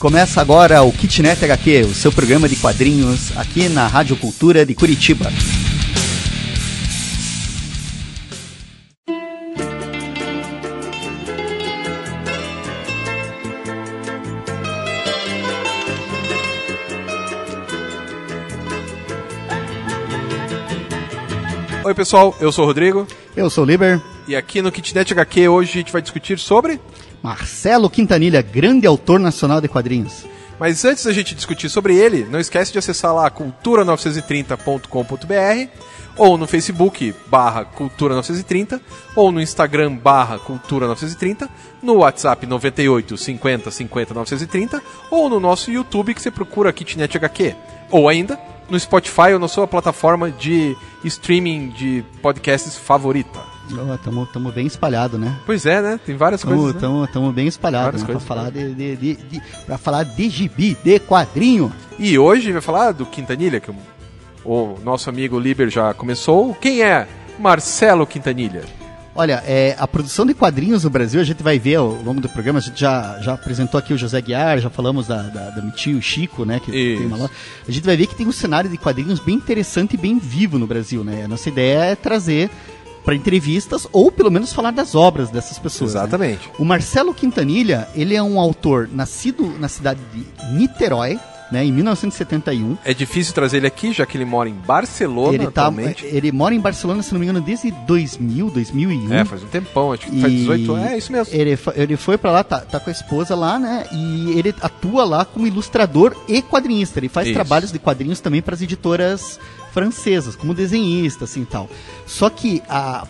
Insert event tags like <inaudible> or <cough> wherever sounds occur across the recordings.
Começa agora o Kitnet HQ, o seu programa de quadrinhos aqui na Rádio Cultura de Curitiba. Oi pessoal, eu sou o Rodrigo Eu sou o Liber. e aqui no Kitnet HQ hoje a gente vai discutir sobre. Marcelo Quintanilha, grande autor nacional de quadrinhos. Mas antes da gente discutir sobre ele, não esquece de acessar lá cultura930.com.br ou no Facebook barra Cultura 930 ou no Instagram barra Cultura 930, no WhatsApp 98 50 50 930 ou no nosso YouTube que você procura Kitnet HQ. Ou ainda no Spotify ou na sua plataforma de streaming de podcasts favorita. Estamos bem espalhados, né? Pois é, né? Tem várias coisas. né? Estamos bem espalhados né? para falar de, de, de, de- pra falar de gibi, de quadrinho. E hoje vai falar do Quintanilha, que o, nosso amigo Liber já começou. Quem é Marcelo Quintanilha? Olha, é, a produção de quadrinhos no Brasil, a gente vai ver ao longo do programa, a gente já, já apresentou aqui o José Guiar, já falamos da, da, da Chico, né? Que Isso. tem uma loja. A gente vai ver que tem um cenário de quadrinhos bem interessante e bem vivo no Brasil, né? A nossa ideia é trazer para entrevistas ou pelo menos falar das obras dessas pessoas. né? Exatamente. O Marcelo Quintanilha, ele é um autor nascido na cidade de Niterói, né, em 1971. É difícil trazer ele aqui, já que ele mora em Barcelona Ele, tá, atualmente. ele mora em Barcelona, se não me engano, desde 2000, 2001. É, faz um tempão, acho que faz 18 anos. É isso mesmo. Ele, ele foi pra lá, tá, tá com a esposa lá, né? E ele atua lá como ilustrador e quadrinista. Ele faz Isso. trabalhos de quadrinhos também para as editoras francesas, como desenhista, assim tal. Só que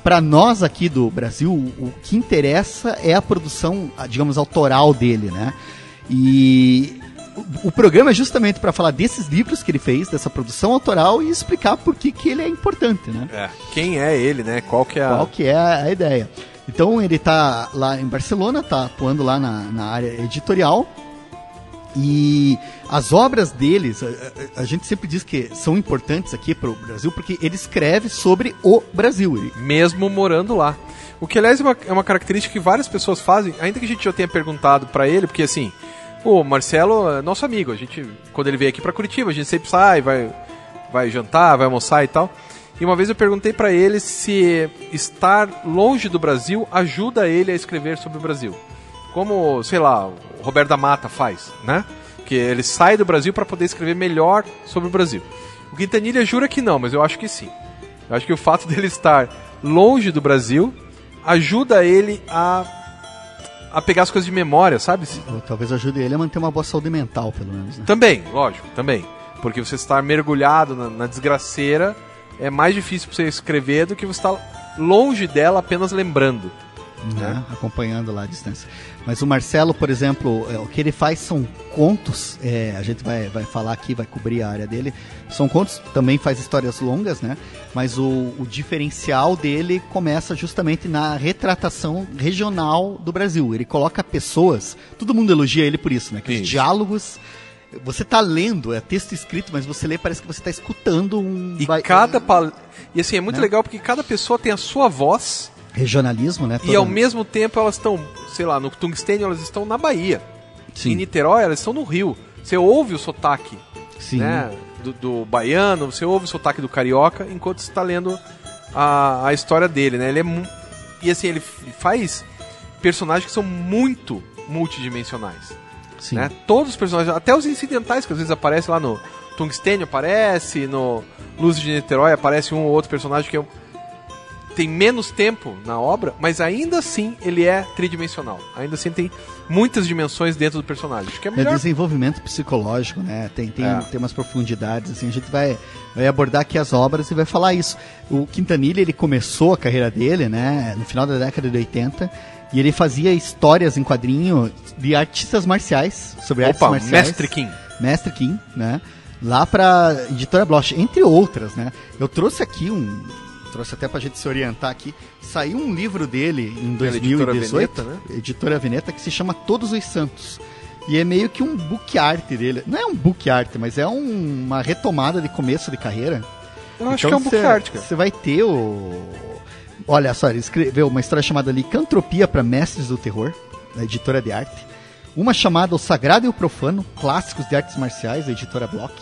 para nós aqui do Brasil, o que interessa é a produção, digamos, autoral dele, né? E o, programa é justamente para falar desses livros que ele fez, dessa produção autoral e explicar por que, que ele é importante, né? É. Quem é ele, né? Qual que é a... qual que é a ideia. Então ele tá lá em Barcelona, tá atuando lá na, na área editorial. E as obras deles, a, a- a gente sempre diz que são importantes aqui para o Brasil, porque ele escreve sobre o Brasil. Mesmo morando lá. O que, aliás, é uma, é uma característica que várias pessoas fazem, ainda que a gente já tenha perguntado pra ele, porque assim, o Marcelo é nosso amigo, a gente, quando ele veio aqui pra Curitiba, a gente sempre sai, vai, vai jantar, vai almoçar e tal. E uma vez eu perguntei pra ele se estar longe do Brasil ajuda ele a escrever sobre o Brasil. Como, sei lá, o Roberto da Mata faz, né? Que ele sai do Brasil pra poder escrever melhor sobre o Brasil. O Quintanilha jura que não, mas eu acho que sim. Eu acho que o fato <laughs> dele estar longe do Brasil ajuda ele a, a pegar as coisas de memória, sabe? ou talvez ajude ele a manter uma boa saúde mental, pelo menos. Né? Também, lógico, também. Porque você estar mergulhado na, na desgraceira é mais difícil pra você escrever do que você estar longe dela apenas lembrando. né, acompanhando lá a distância. Mas o Marcelo, por exemplo, é, o que ele faz são contos, é, a gente vai, vai falar aqui, vai cobrir a área dele. São contos, também faz histórias longas, né? Mas o, o diferencial dele começa justamente na retratação regional do Brasil. Ele coloca pessoas, todo mundo elogia ele por isso, né? Que os Isso. diálogos. Você tá lendo, é texto escrito, mas você lê parece que você tá escutando um. E vai- cada pal... E assim, é muito Né? legal porque cada pessoa tem a sua voz Regionalismo, né? e ao mesmo tempo elas estão, sei lá, no Tungstênio elas estão na Bahia. Sim. Em Niterói elas estão no Rio. Você ouve o sotaque Sim. né, do, do baiano, você ouve o sotaque do carioca enquanto você está lendo a, a história dele, né? Ele é e assim ele faz personagens que são muito multidimensionais, Sim. né? Todos os personagens, até os incidentais que às vezes aparecem lá no Tungstênio aparece, no Luz de Niterói aparece um ou outro personagem que é um- tem menos tempo na obra, mas ainda assim ele é tridimensional. Ainda assim tem muitas dimensões dentro do personagem. Acho que é É melhor desenvolvimento psicológico, né? Tem, tem, É. tem umas profundidades, assim, a gente vai, vai abordar aqui as obras e vai falar isso. O Quintanilha, ele começou a carreira dele, né, no final da década de 80, e ele fazia histórias em quadrinho de artistas marciais, sobre artes Opa, marciais. Mestre Kim. Mestre Kim, né? Lá pra Editora Bloch, entre outras, né? Eu trouxe aqui um. Trouxe até pra gente se orientar aqui. Saiu um livro dele em Pela Editora 2018, Veneta, né? Editora Veneta, que se chama Todos os Santos. E é meio que um book art dele. Não é um book art, mas é um- uma retomada de começo de carreira. Eu acho que é um book cê- art, cara. Você vai ter o. Olha só, ele escreveu uma história chamada Licantropia para Mestres do Terror, da editora de arte. Uma chamada O Sagrado e o Profano, Clássicos de Artes Marciais, da editora Block.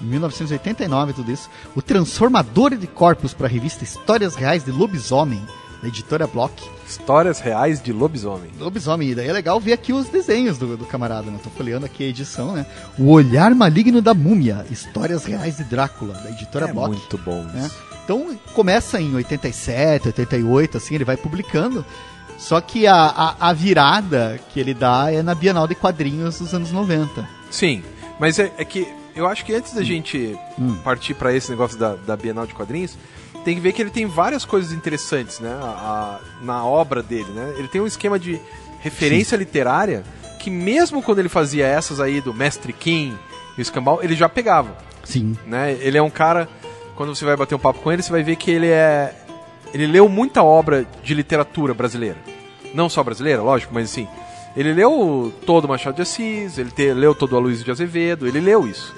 Em 1989, tudo isso. O Transformador de Corpos para a revista Histórias Reais de Lobisomem, da editora Block. Histórias reais de lobisomem. Lobisomem, e daí é legal ver aqui os desenhos do, do camarada, né? Tô folheando aqui a edição, né? O Olhar Maligno da Múmia, Histórias Reais de Drácula, da editora É Block. muito bom né? Então começa em 87, 88, assim, ele vai publicando. Só que a, a, a virada que ele dá é na Bienal de Quadrinhos dos anos 90. Sim, mas é, é que eu acho que antes da gente Hum. partir para esse negócio da, da Bienal de Quadrinhos, tem que ver que ele tem várias coisas interessantes, né, a- a- na obra dele, né? Ele tem um esquema de referência literária que mesmo quando ele fazia essas aí do Mestre Kim e o Escambau, ele já pegava, Sim. né? Ele é um cara, quando você vai bater um papo com ele, você vai ver que ele é ele leu muita obra de literatura brasileira. Não só brasileira, lógico, mas assim, ele leu todo o Machado de Assis, ele te- leu todo o Aloysio de Azevedo, ele leu isso.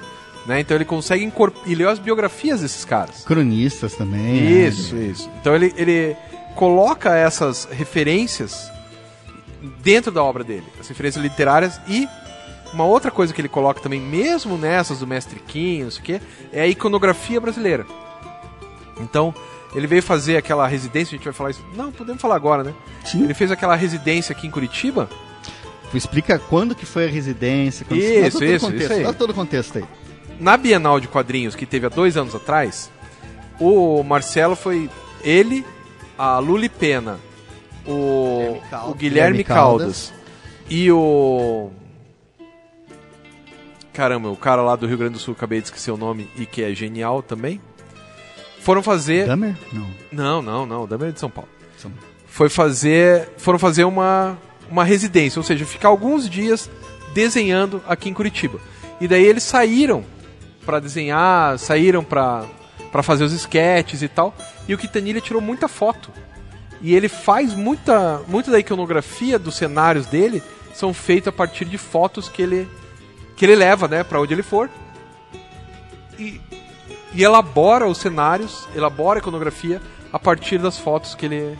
Né? Então ele consegue incorporar. E leu as biografias desses caras. Cronistas também. né? Isso, isso. Então ele, ele coloca essas referências dentro da obra dele, as referências literárias e uma outra coisa que ele coloca também, mesmo nessas do Mestre Kim, não sei o quê, é a iconografia brasileira. Então, ele veio fazer aquela residência, a gente vai falar isso. Não, podemos falar agora, né? Sim. Ele fez aquela residência aqui em Curitiba. Explica quando que foi a residência. Quando... Isso, dá todo isso, contexto, isso aí. Dá todo o contexto aí. Na Bienal de Quadrinhos, que teve há dois anos atrás, o Marcelo foi ele, a Luli Pena, o Guilherme Caldas. o Guilherme Caldas e o. Caramba, o cara lá do Rio Grande do Sul, acabei de esquecer o nome e que é genial também. Foram fazer. Dahmer? Não. Não, não, não, da é de São Paulo. São- Foi fazer. Foram fazer uma, uma residência, ou seja, ficar alguns dias desenhando aqui em Curitiba. E daí eles saíram pra desenhar, saíram pra pra fazer os sketches e tal. E o Quintanilha tirou muita foto. E ele faz muita, muita da iconografia dos cenários dele são feitos a partir de fotos que ele que ele leva, né, para onde ele for. E, e elabora os cenários, elabora a iconografia a partir das fotos que ele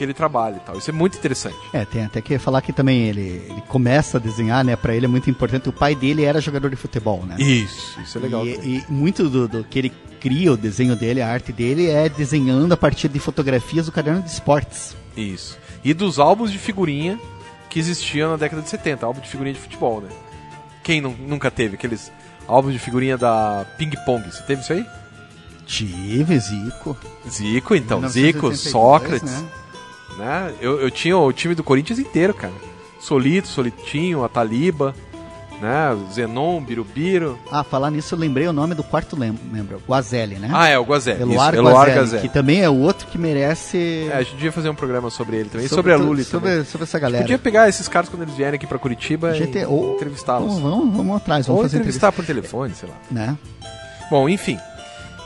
que ele trabalha e tal. Isso é muito interessante. É, tem até que falar que também ele, ele começa a desenhar, né? Pra ele é muito importante. O pai dele era jogador de futebol, né? Isso, isso é legal. E, e muito do, do que ele cria, o desenho dele, a arte dele, é desenhando a partir de fotografias do caderno de esportes. Isso. E dos álbuns de figurinha que existiam na década de 70, álbum de figurinha de futebol, né? Quem nu- nunca teve aqueles álbuns de figurinha da Ping Pong? Você teve isso aí? Tive, Zico. Zico, então. 1982, Zico, Sócrates. né? Né? Eu, eu tinha o time do Corinthians inteiro, cara. Solito, Solitinho, a Taliba, né? Zenon, Birubiru. Ah, falar nisso, eu lembrei o nome do quarto membro, Guazelli, né? Ah, é, o Guazé. Eloar isso, Guazelli, Guazé. que também é o outro que merece... É, a gente devia fazer um programa sobre ele também. E sobre, a Lully sobre, também. sobre essa galera. Podia pegar esses caras quando eles vierem aqui pra Curitiba gente, e ou, entrevistá-los. Vamos, vamos, vamos atrás, vamos Ou fazer entrevistar por telefone, sei lá. entrevista, né? Bom, enfim.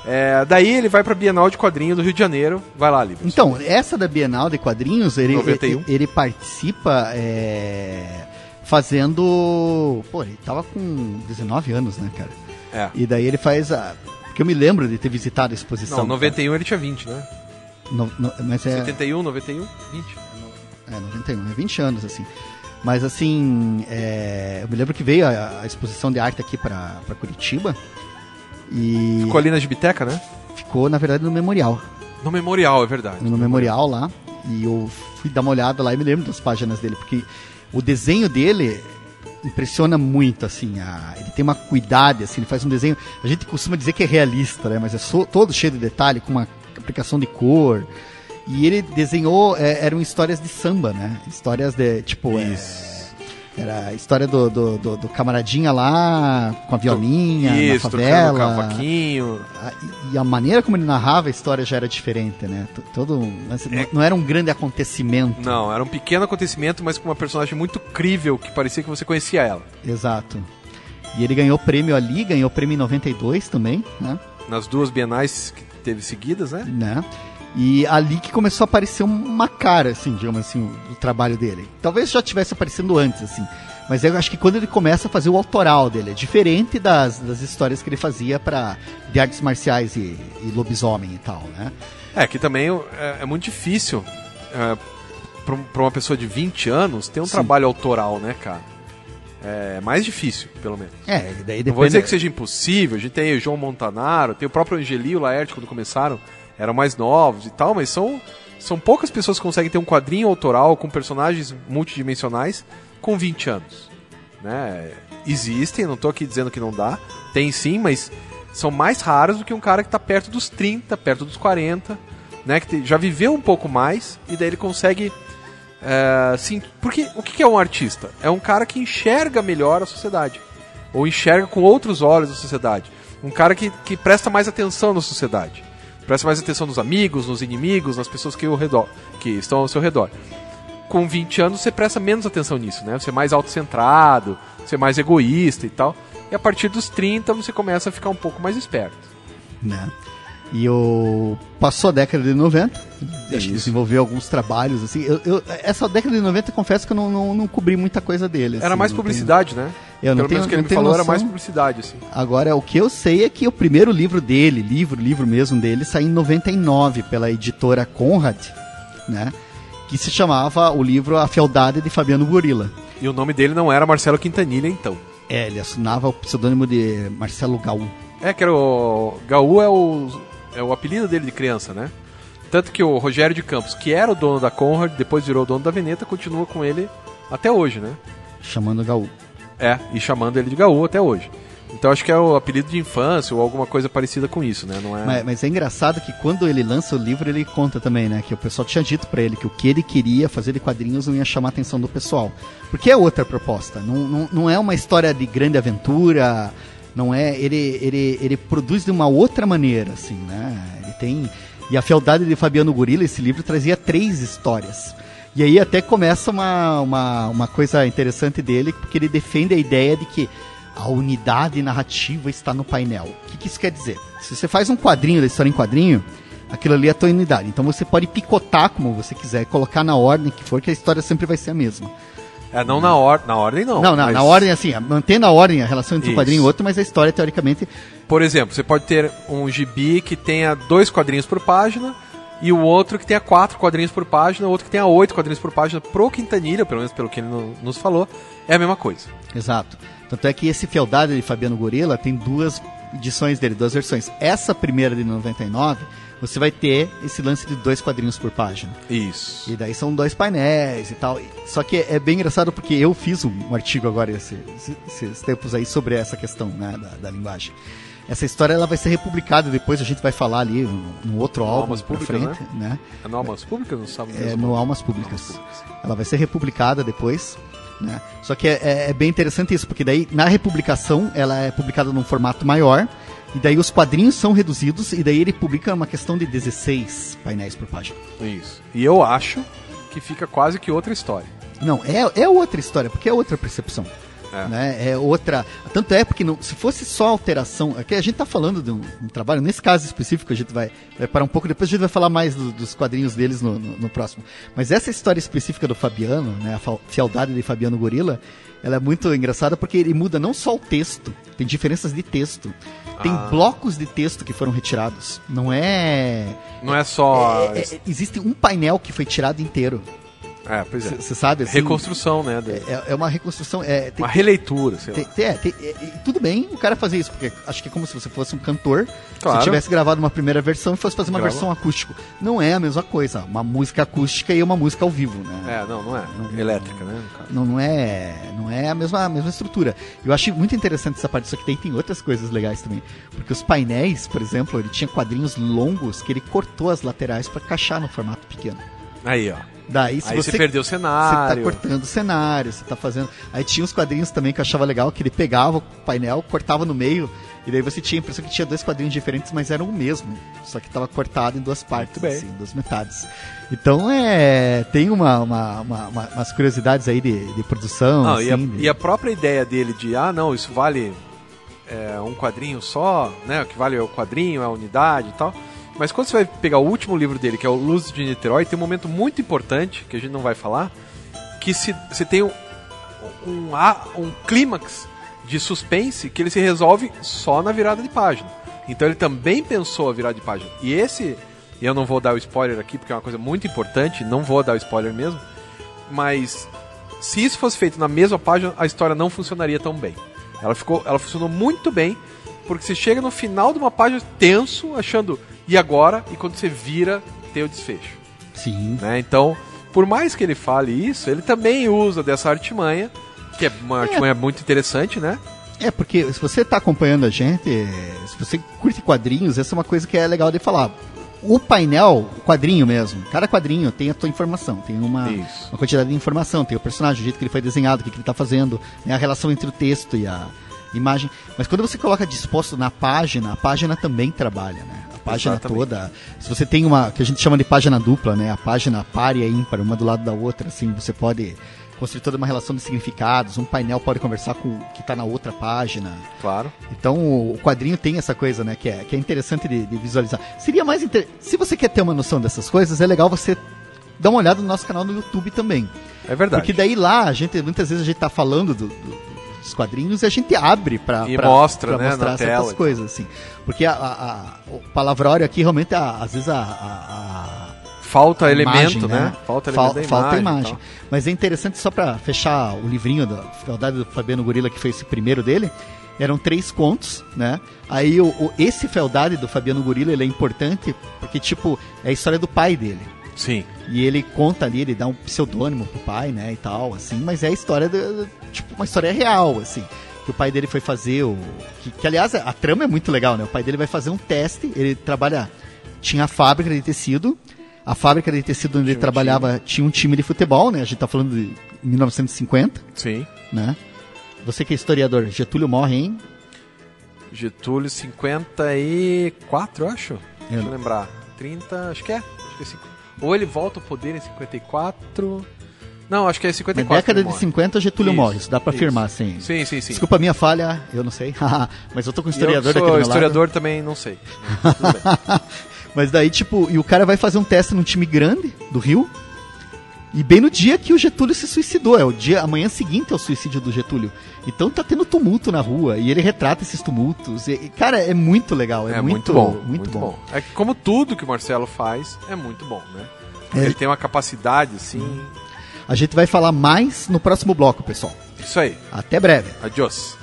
É, daí ele vai pra Bienal de Quadrinho do Rio de Janeiro. Vai lá, Livre. Então, essa da Bienal de Quadrinhos, ele, 91. ele, ele participa é, fazendo. Pô, ele tava com 19 anos, né, cara? É. E daí ele faz a. Porque eu me lembro de ter visitado a exposição. Não, 91 ele tinha 20, né? cara. No- no- mas é, 71, 91, 20. é 91, é 20 anos, assim. Mas assim, é, eu me lembro que veio a, a exposição de arte aqui pra Curitiba. E Ficou ali na Gibiteca, né? ficou, na verdade, no memorial. No Memorial, é verdade. no memorial lá e eu fui dar uma olhada lá e me lembro das páginas dele, porque o desenho dele impressiona muito, assim, a, ele tem uma cuidade, assim, ele faz um desenho, a gente costuma dizer que é realista, né, mas é so- todo cheio de detalhe, com uma aplicação de cor, e ele desenhou, é, eram histórias de samba, né, histórias de, tipo, é, Isso. Era a história do, do, do- do camaradinha lá, com a violinha, Isso, na favela, cavaquinho. a- e a maneira como ele narrava a história já era diferente, né? Todo, mas não- não era um grande acontecimento. Não, era um pequeno acontecimento, mas com uma personagem muito crível que parecia que você conhecia ela. Exato. E ele ganhou prêmio ali, ganhou prêmio em 92 também, né? Nas duas bienais que teve seguidas, né? né? E ali que começou a aparecer uma cara, assim, digamos assim, do trabalho dele. Talvez já tivesse aparecendo antes, assim. Mas eu acho que quando ele começa a fazer o autoral dele, é diferente das, das histórias que ele fazia para de artes marciais e, e lobisomem e tal, né? É, que também é, é muito difícil é, pra, pra uma pessoa de 20 anos ter um Sim. trabalho autoral, né, cara? É mais difícil, pelo menos. É, daí Não vou depende. dizer que seja impossível, a gente tem o João Montanaro, tem o próprio Angeli e o Laerte quando começaram, eram mais novos e tal, mas são, são poucas pessoas que conseguem ter um quadrinho autoral com personagens multidimensionais com 20 anos. Né? Existem, não tô aqui dizendo que não dá, tem sim, mas são mais raros do que um cara que tá perto dos 30, perto dos 40, né? Que já viveu um pouco mais e daí ele consegue. É, sim, porque o que é um artista? É um cara que enxerga melhor a sociedade. Ou enxerga com outros olhos a sociedade. Um cara que, que presta mais atenção na sociedade. Presta mais atenção nos amigos, nos inimigos, nas pessoas que, ao redor, que estão ao seu redor. Com 20 anos você presta menos atenção nisso, né? Você é mais autocentrado, você é mais egoísta e tal. E a partir dos 30 você começa a ficar um pouco mais esperto. né? E o passou a década de 90, acho Isso. que desenvolveu alguns trabalhos assim. Eu, eu- essa década de 90, confesso que eu não, não, não cobri muita coisa dele. Era assim, mais publicidade, né? Eu não Pelo menos tenho- o que ele não me falou era noção. mais publicidade, assim. Agora, o que eu sei é que o primeiro livro dele, livro, livro mesmo dele, saiu em 99 pela editora Conrad, né? Que se chamava o livro A Fealdade de Fabiano Gorila. E o nome dele não era Marcelo Quintanilha, então. É, ele assinava o pseudônimo de Marcelo Gaú. É, que era o. Gaú é o, é o apelido dele de criança, né? Tanto que o Rogério de Campos, que era o dono da Conrad, depois virou o dono da Veneta, continua com ele até hoje, né? Chamando Gaú. É, e chamando ele de Gaú até hoje. Então acho que é o apelido de infância ou alguma coisa parecida com isso, né? Não é. Mas, mas é engraçado que quando ele lança o livro, ele conta também, né? Que o pessoal tinha dito pra ele que o que ele queria fazer de quadrinhos não ia chamar a atenção do pessoal. Porque é outra proposta. Não, não, não é uma história de grande aventura. Não é. Ele, ele, ele produz de uma outra maneira, assim, né? Ele tem. E a Fealdade de Fabiano Gorila, esse livro trazia três histórias. E aí até começa uma, uma, uma coisa interessante dele, porque ele defende a ideia de que a unidade narrativa está no painel. O que, que isso quer dizer? Se você faz um quadrinho da história em quadrinho, aquilo ali é a tua unidade. Então você pode picotar como você quiser, colocar na ordem que for, que a história sempre vai ser a mesma. É, não na, or na ordem, não. Não, não, mas, na ordem assim, mantendo a ordem, a relação entre um quadrinho e outro, mas a história, teoricamente, Por exemplo, você pode ter um gibi que tenha dois quadrinhos por página e o outro que tenha quatro quadrinhos por página, o outro que tenha oito quadrinhos por página. Pro Quintanilha, pelo menos pelo que ele no- nos falou, é a mesma coisa. Exato. Tanto é que esse Fealdade de Fabiano Gorila tem duas edições dele, duas versões. Essa primeira de 99, você vai ter esse lance de dois quadrinhos por página. Isso. E daí são dois painéis e tal. Só que é bem engraçado porque eu fiz um, artigo agora esse- esse- esses tempos aí sobre essa questão né, da, da linguagem. Essa história ela vai ser republicada depois, a gente vai falar ali no, no outro álbum Almas Públicas, frente, né? É no Almas Públicas? Não sabe É, no Almas Públicas. Ela vai ser republicada depois, né? Só que é, é- é bem interessante isso, porque daí na republicação ela é publicada num formato maior, e daí os quadrinhos são reduzidos, e daí ele publica uma questão de 16 painéis por página. Isso. E eu acho que fica quase que outra história. Não, é, é outra história, porque é outra percepção. É. Né? É outra. Tanto é porque não, se fosse só alteração. Aqui a gente está falando de um, um trabalho, nesse caso específico, a gente vai, vai parar um pouco, depois a gente vai falar mais do- dos quadrinhos deles no, no- no próximo. Mas essa história específica do Fabiano, né, a fealdade de Fabiano Gorila, ela é muito engraçada porque ele muda não só o texto, tem diferenças de texto. Tem Ah. blocos de texto que foram retirados. Não é. Não é só. é- é- existe um painel que foi tirado inteiro. É, pois é. Você sabe? Assim, Reconstrução, né? É, é uma reconstrução. É, tem- Uma releitura, sei lá. tem- tem- é, tem- é, tudo bem o cara fazer isso, porque acho que é como se você fosse um cantor, Claro. se tivesse gravado uma primeira versão e fosse fazer uma Grava. versão acústico. Não é a mesma coisa, uma música acústica e uma música ao vivo, né? É, não, não é. Elétrica, né? no caso. Não, não é, não é a mesma, a mesma estrutura. Eu achei muito interessante essa parte, só que daí tem outras coisas legais também. Porque os painéis, por exemplo, ele tinha quadrinhos longos que ele cortou as laterais para encaixar no formato pequeno. Aí, ó. Daí, se Aí você, você perdeu o Você tá cenário. cortando o cenário, você tá fazendo. Aí tinha uns quadrinhos também que eu achava legal, que ele pegava o painel, cortava no meio, e daí você tinha a impressão que tinha dois quadrinhos diferentes, mas eram o mesmo. Só que tava cortado em duas partes, assim, duas metades. Então é. Tem uma, uma- uma- uma- umas curiosidades aí de, de produção. Não, e, a, assim, de- e a própria ideia dele de, ah, não, isso vale é, um quadrinho só, né? O que vale é o quadrinho, é a unidade e tal. Mas quando você vai pegar o último livro dele, que é o Luz de Niterói, tem um momento muito importante, que a gente não vai falar, que se, você tem um, um, um clímax de suspense que ele se resolve só na virada de página. Então ele também pensou a virada de página. E esse, eu não vou dar o spoiler aqui, porque é uma coisa muito importante, não vou dar o spoiler mesmo, mas se isso fosse feito na mesma página, a história não funcionaria tão bem. Ela ficou, ela funcionou muito bem, porque você chega no final de uma página tenso, achando e agora, e quando você vira, tem o desfecho. Sim. Né? Então, por mais que ele fale isso, ele também usa dessa artimanha, que é uma artimanha muito interessante, né? É, porque se você está acompanhando a gente, se você curte quadrinhos, essa é uma coisa que é legal de falar. O painel, o quadrinho mesmo, cada quadrinho tem a tua informação, tem uma, Isso. uma quantidade de informação, tem o personagem, o jeito que ele foi desenhado, o que, que ele está fazendo, né, a relação entre o texto e a imagem. Mas quando você coloca disposto na página, a página também trabalha, né? Página Exatamente. toda. Se você tem uma que a gente chama de página dupla, né? A página par e a ímpar, uma do lado da outra, assim, você pode construir toda uma relação de significados, um painel pode conversar com o que está na outra página. Claro. Então o quadrinho tem essa coisa, né, que é, que é interessante de, de visualizar. Seria mais inter... se você quer ter uma noção dessas coisas, é legal você dar uma olhada no nosso canal no YouTube também. É verdade. Porque daí lá, a gente, muitas vezes a gente tá falando do- do- dos quadrinhos e a gente abre pra, pra- mostra, pra né, mostrar certas tela coisas, assim. Porque a, a- a- o palavrório aqui realmente, às vezes, a- Falta elemento, imagem, né? Falta Fal- elemento falta imagem. Mas é interessante só pra fechar o livrinho da Fealdade do Fabiano Gorila, que foi esse primeiro dele. Eram três contos, né? Aí o, o- esse Fealdade do Fabiano Gorila, ele é importante porque, tipo, é a história do pai dele. Sim. E ele conta ali, ele dá um pseudônimo pro pai, né, e tal, assim, mas é a história, do, tipo, uma história real, assim. Que o pai dele foi fazer o... Que, que, aliás, a trama é muito legal, né? O pai dele vai fazer um teste, ele trabalha... Tinha a fábrica de tecido, a fábrica de tecido onde ele um trabalhava tinha um time de futebol, né? A gente tá falando de 1950, Sim. né? Você que é historiador, Getúlio morre em... Getúlio 54, eu acho. Deixa eu Eu- lembrar. 30, acho que é. Acho que é cinco- Ou ele volta ao poder em 54. Não, acho que é Na 54. década ele de morre. 50, Getúlio Isso, morre, isso dá pra isso. afirmar, sim. Sim, sim, sim. Desculpa a minha falha, eu não sei, <laughs> mas eu tô com um historiador eu aqui do sou historiador também, não sei. <laughs> Tudo bem. lado. Mas daí, tipo, e o cara vai fazer um teste num time grande do Rio. E bem no dia que o Getúlio se suicidou, é o dia, amanhã seguinte ao suicídio do Getúlio. Então tá tendo tumulto na rua e ele retrata esses tumultos. E, cara, é muito legal, é, É, muito, muito, bom, muito, bom. É que como tudo que o Marcelo faz, é muito bom, né? É. Ele tem uma capacidade, assim. A gente vai falar mais no próximo bloco, pessoal. Isso aí. Até breve. Adiós.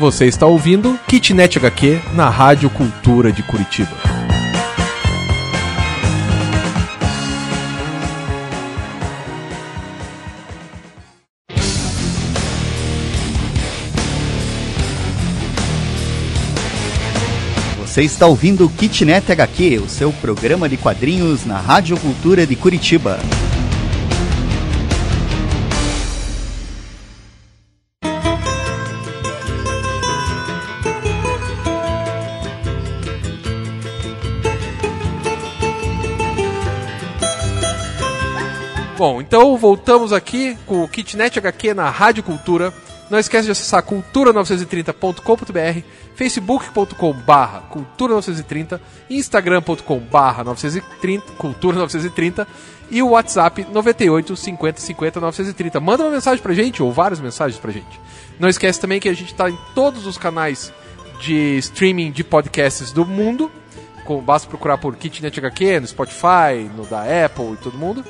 Você está ouvindo Kitnet HQ na Rádio Cultura de Curitiba. Você está ouvindo o Kitnet HQ, o seu programa de quadrinhos na Rádio Cultura de Curitiba. Bom, então voltamos aqui com o Kitnet HQ na Rádio Cultura. Não esquece de acessar cultura930.com.br, facebook.com/barra cultura930, instagram.com/barra 930 cultura930 e o WhatsApp 98 50 50 930. Manda uma mensagem pra gente ou várias mensagens pra gente. Não esquece também que a gente tá em todos os canais de streaming de podcasts do mundo. Com, basta procurar por Kitnet HQ no Spotify, no da Apple e todo mundo.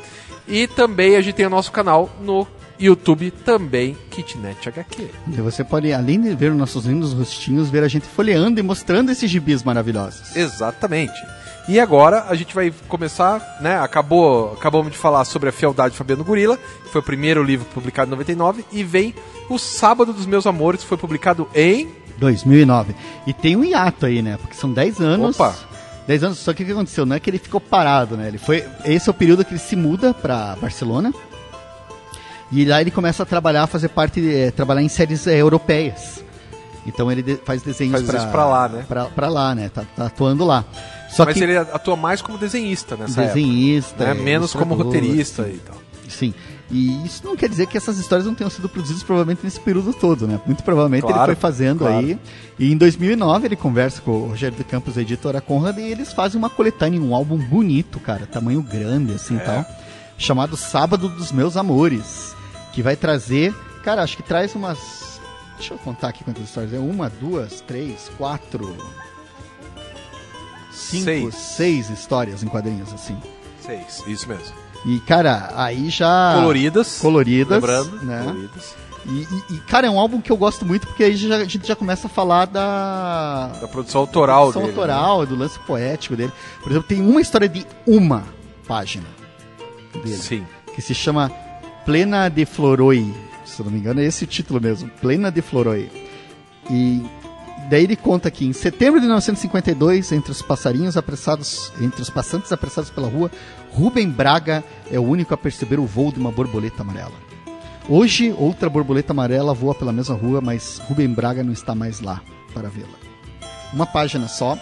E também a gente tem o nosso canal no YouTube, também Kitnet HQ. E você pode, além de ver os nossos lindos rostinhos, ver a gente folheando e mostrando esses gibis maravilhosos. Exatamente. E agora a gente vai começar, né? Acabou, acabamos de falar sobre a Fealdade de Fabiano Gorila, que foi o primeiro livro publicado em 99, e vem o Sábado dos Meus Amores, que foi publicado em 2009. E tem um hiato aí, né? Porque são 10 anos. Opa. 10 anos, só que o que aconteceu? Não é que ele ficou parado, né? Ele foi, esse é o período que ele se muda pra Barcelona. E lá ele começa a trabalhar, fazer parte, eh, trabalhar em séries eh, europeias. Então ele de- faz desenhos pra lá, né? Pra, pra lá, né? Tá, tá atuando lá. Só Mas que ele atua mais como desenhista nessa desenhista, época. Né? é, Menos como roteirista assim. e tal. Sim. E isso não quer dizer que essas histórias não tenham sido produzidas provavelmente nesse período todo, né? Muito provavelmente Claro, ele foi fazendo claro. aí. E em 2009 ele conversa com o Rogério de Campos, a editora Conrad, e eles fazem uma coletânea, um álbum bonito, cara, tamanho grande assim e É. tal, chamado Sábado dos Meus Amores, que vai trazer, cara, acho que traz umas Deixa eu contar aqui quantas histórias é. Uma, duas, três, quatro, cinco, Seis. seis histórias em quadrinhos, assim. Seis, isso mesmo. E, cara, aí já. Coloridas. Coloridas. Lembrando, né? coloridas. E, e- e, cara, é um álbum que eu gosto muito porque aí já- a gente já começa a falar da. Da produção autoral produção dele. né? autoral, do lance poético dele. Por exemplo, tem uma história de uma página né? dele. Sim. que se chama Plena de Floroi. Se não me engano, é esse título mesmo, Plena de Floroi. E daí ele conta que em setembro de 1952, entre os passarinhos apressados, entre os passantes apressados pela rua, Rubem Braga é o único a perceber o voo de uma borboleta amarela. Hoje, outra borboleta amarela voa pela mesma rua, mas Rubem Braga não está mais lá para vê-la. Uma página só.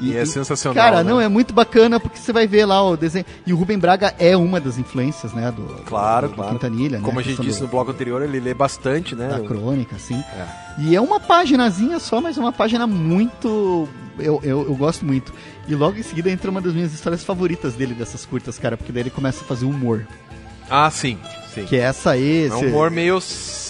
E é sensacional, Cara, né? não, é muito bacana porque você vai ver lá o desenho. E o Rubem Braga é uma das influências, né? Do, Claro, do, do claro. Quintanilha, né? Como a gente disse do- no bloco anterior, ele lê bastante, né? da crônica, assim. É. E é uma paginazinha só, mas é uma página muito. Eu, eu, eu gosto muito. E logo em seguida entra uma das minhas histórias favoritas dele, dessas curtas, cara, porque daí ele começa a fazer humor. Ah, sim, sim. Que é essa aí. É um humor meio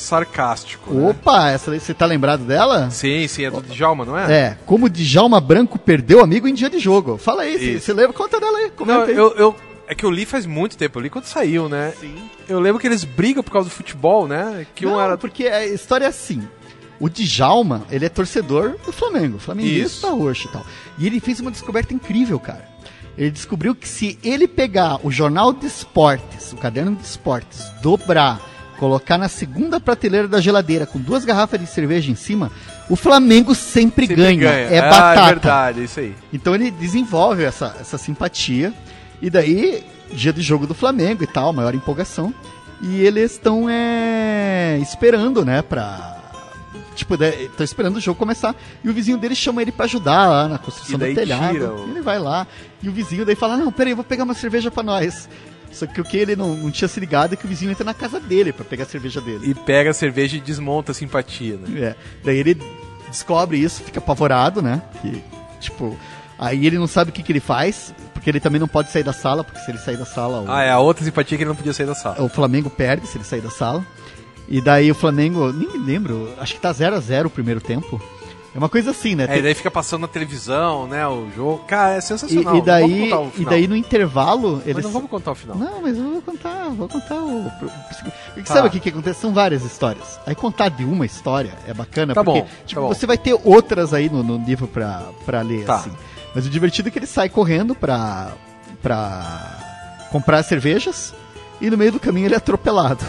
sarcástico. né? Opa, essa daí, você tá lembrado dela? Sim, sim, é do Djalma, não é? É, como Djalma Branco perdeu amigo em dia de jogo. Fala aí, você lembra? Conta dela aí, comenta Não, aí. eu, eu. É que eu li faz muito tempo, eu li quando saiu, né? Sim. Eu lembro que eles brigam por causa do futebol, né? Que um Não, era. porque a história é assim. O Djalma, ele é torcedor do Flamengo, flamenguista roxo e tal. E ele fez uma descoberta incrível, cara. Ele descobriu que se ele pegar o jornal de esportes, o caderno de esportes, dobrar, colocar na segunda prateleira da geladeira com duas garrafas de cerveja em cima, o Flamengo sempre, sempre ganha. É Ah, batata. é verdade, isso aí. Então ele desenvolve essa, essa simpatia. E daí, dia de jogo do Flamengo e tal, maior empolgação. E eles estão é, esperando, né, pra. Tipo, estão esperando o jogo começar. E o vizinho dele chama ele pra ajudar lá na construção do telhado. o- Ele vai lá. E o vizinho daí fala: Não, peraí, eu vou pegar uma cerveja pra nós. Só que o que ele não, não tinha se ligado é que o vizinho entra na casa dele pra pegar a cerveja dele. E pega a cerveja e desmonta a simpatia, né? É. Daí ele descobre isso, fica apavorado, né? Que, tipo, aí ele não sabe o que, que ele faz, porque ele também não pode sair da sala, porque se ele sair da sala, o, Ah, é a outra simpatia que ele não podia sair da sala. o Flamengo perde se ele sair da sala. E daí o Flamengo, nem me lembro, acho que tá 0 a 0 o primeiro tempo. É uma coisa assim, né? É, Tem- e daí fica passando na televisão, né? O jogo. Cara, é e, sensacional. e daí, contar o e daí no intervalo, Mas eles não vamos contar o final. Não, mas eu vou contar, vou contar o. Porque Tá. sabe o que, que acontece? São várias histórias. Aí contar de uma história é bacana, Tá porque bom, tipo, tá você vai ter outras aí no, no livro pra, pra ler, Tá. assim. Mas o divertido é que ele sai correndo pra, pra comprar cervejas e no meio do caminho ele é atropelado.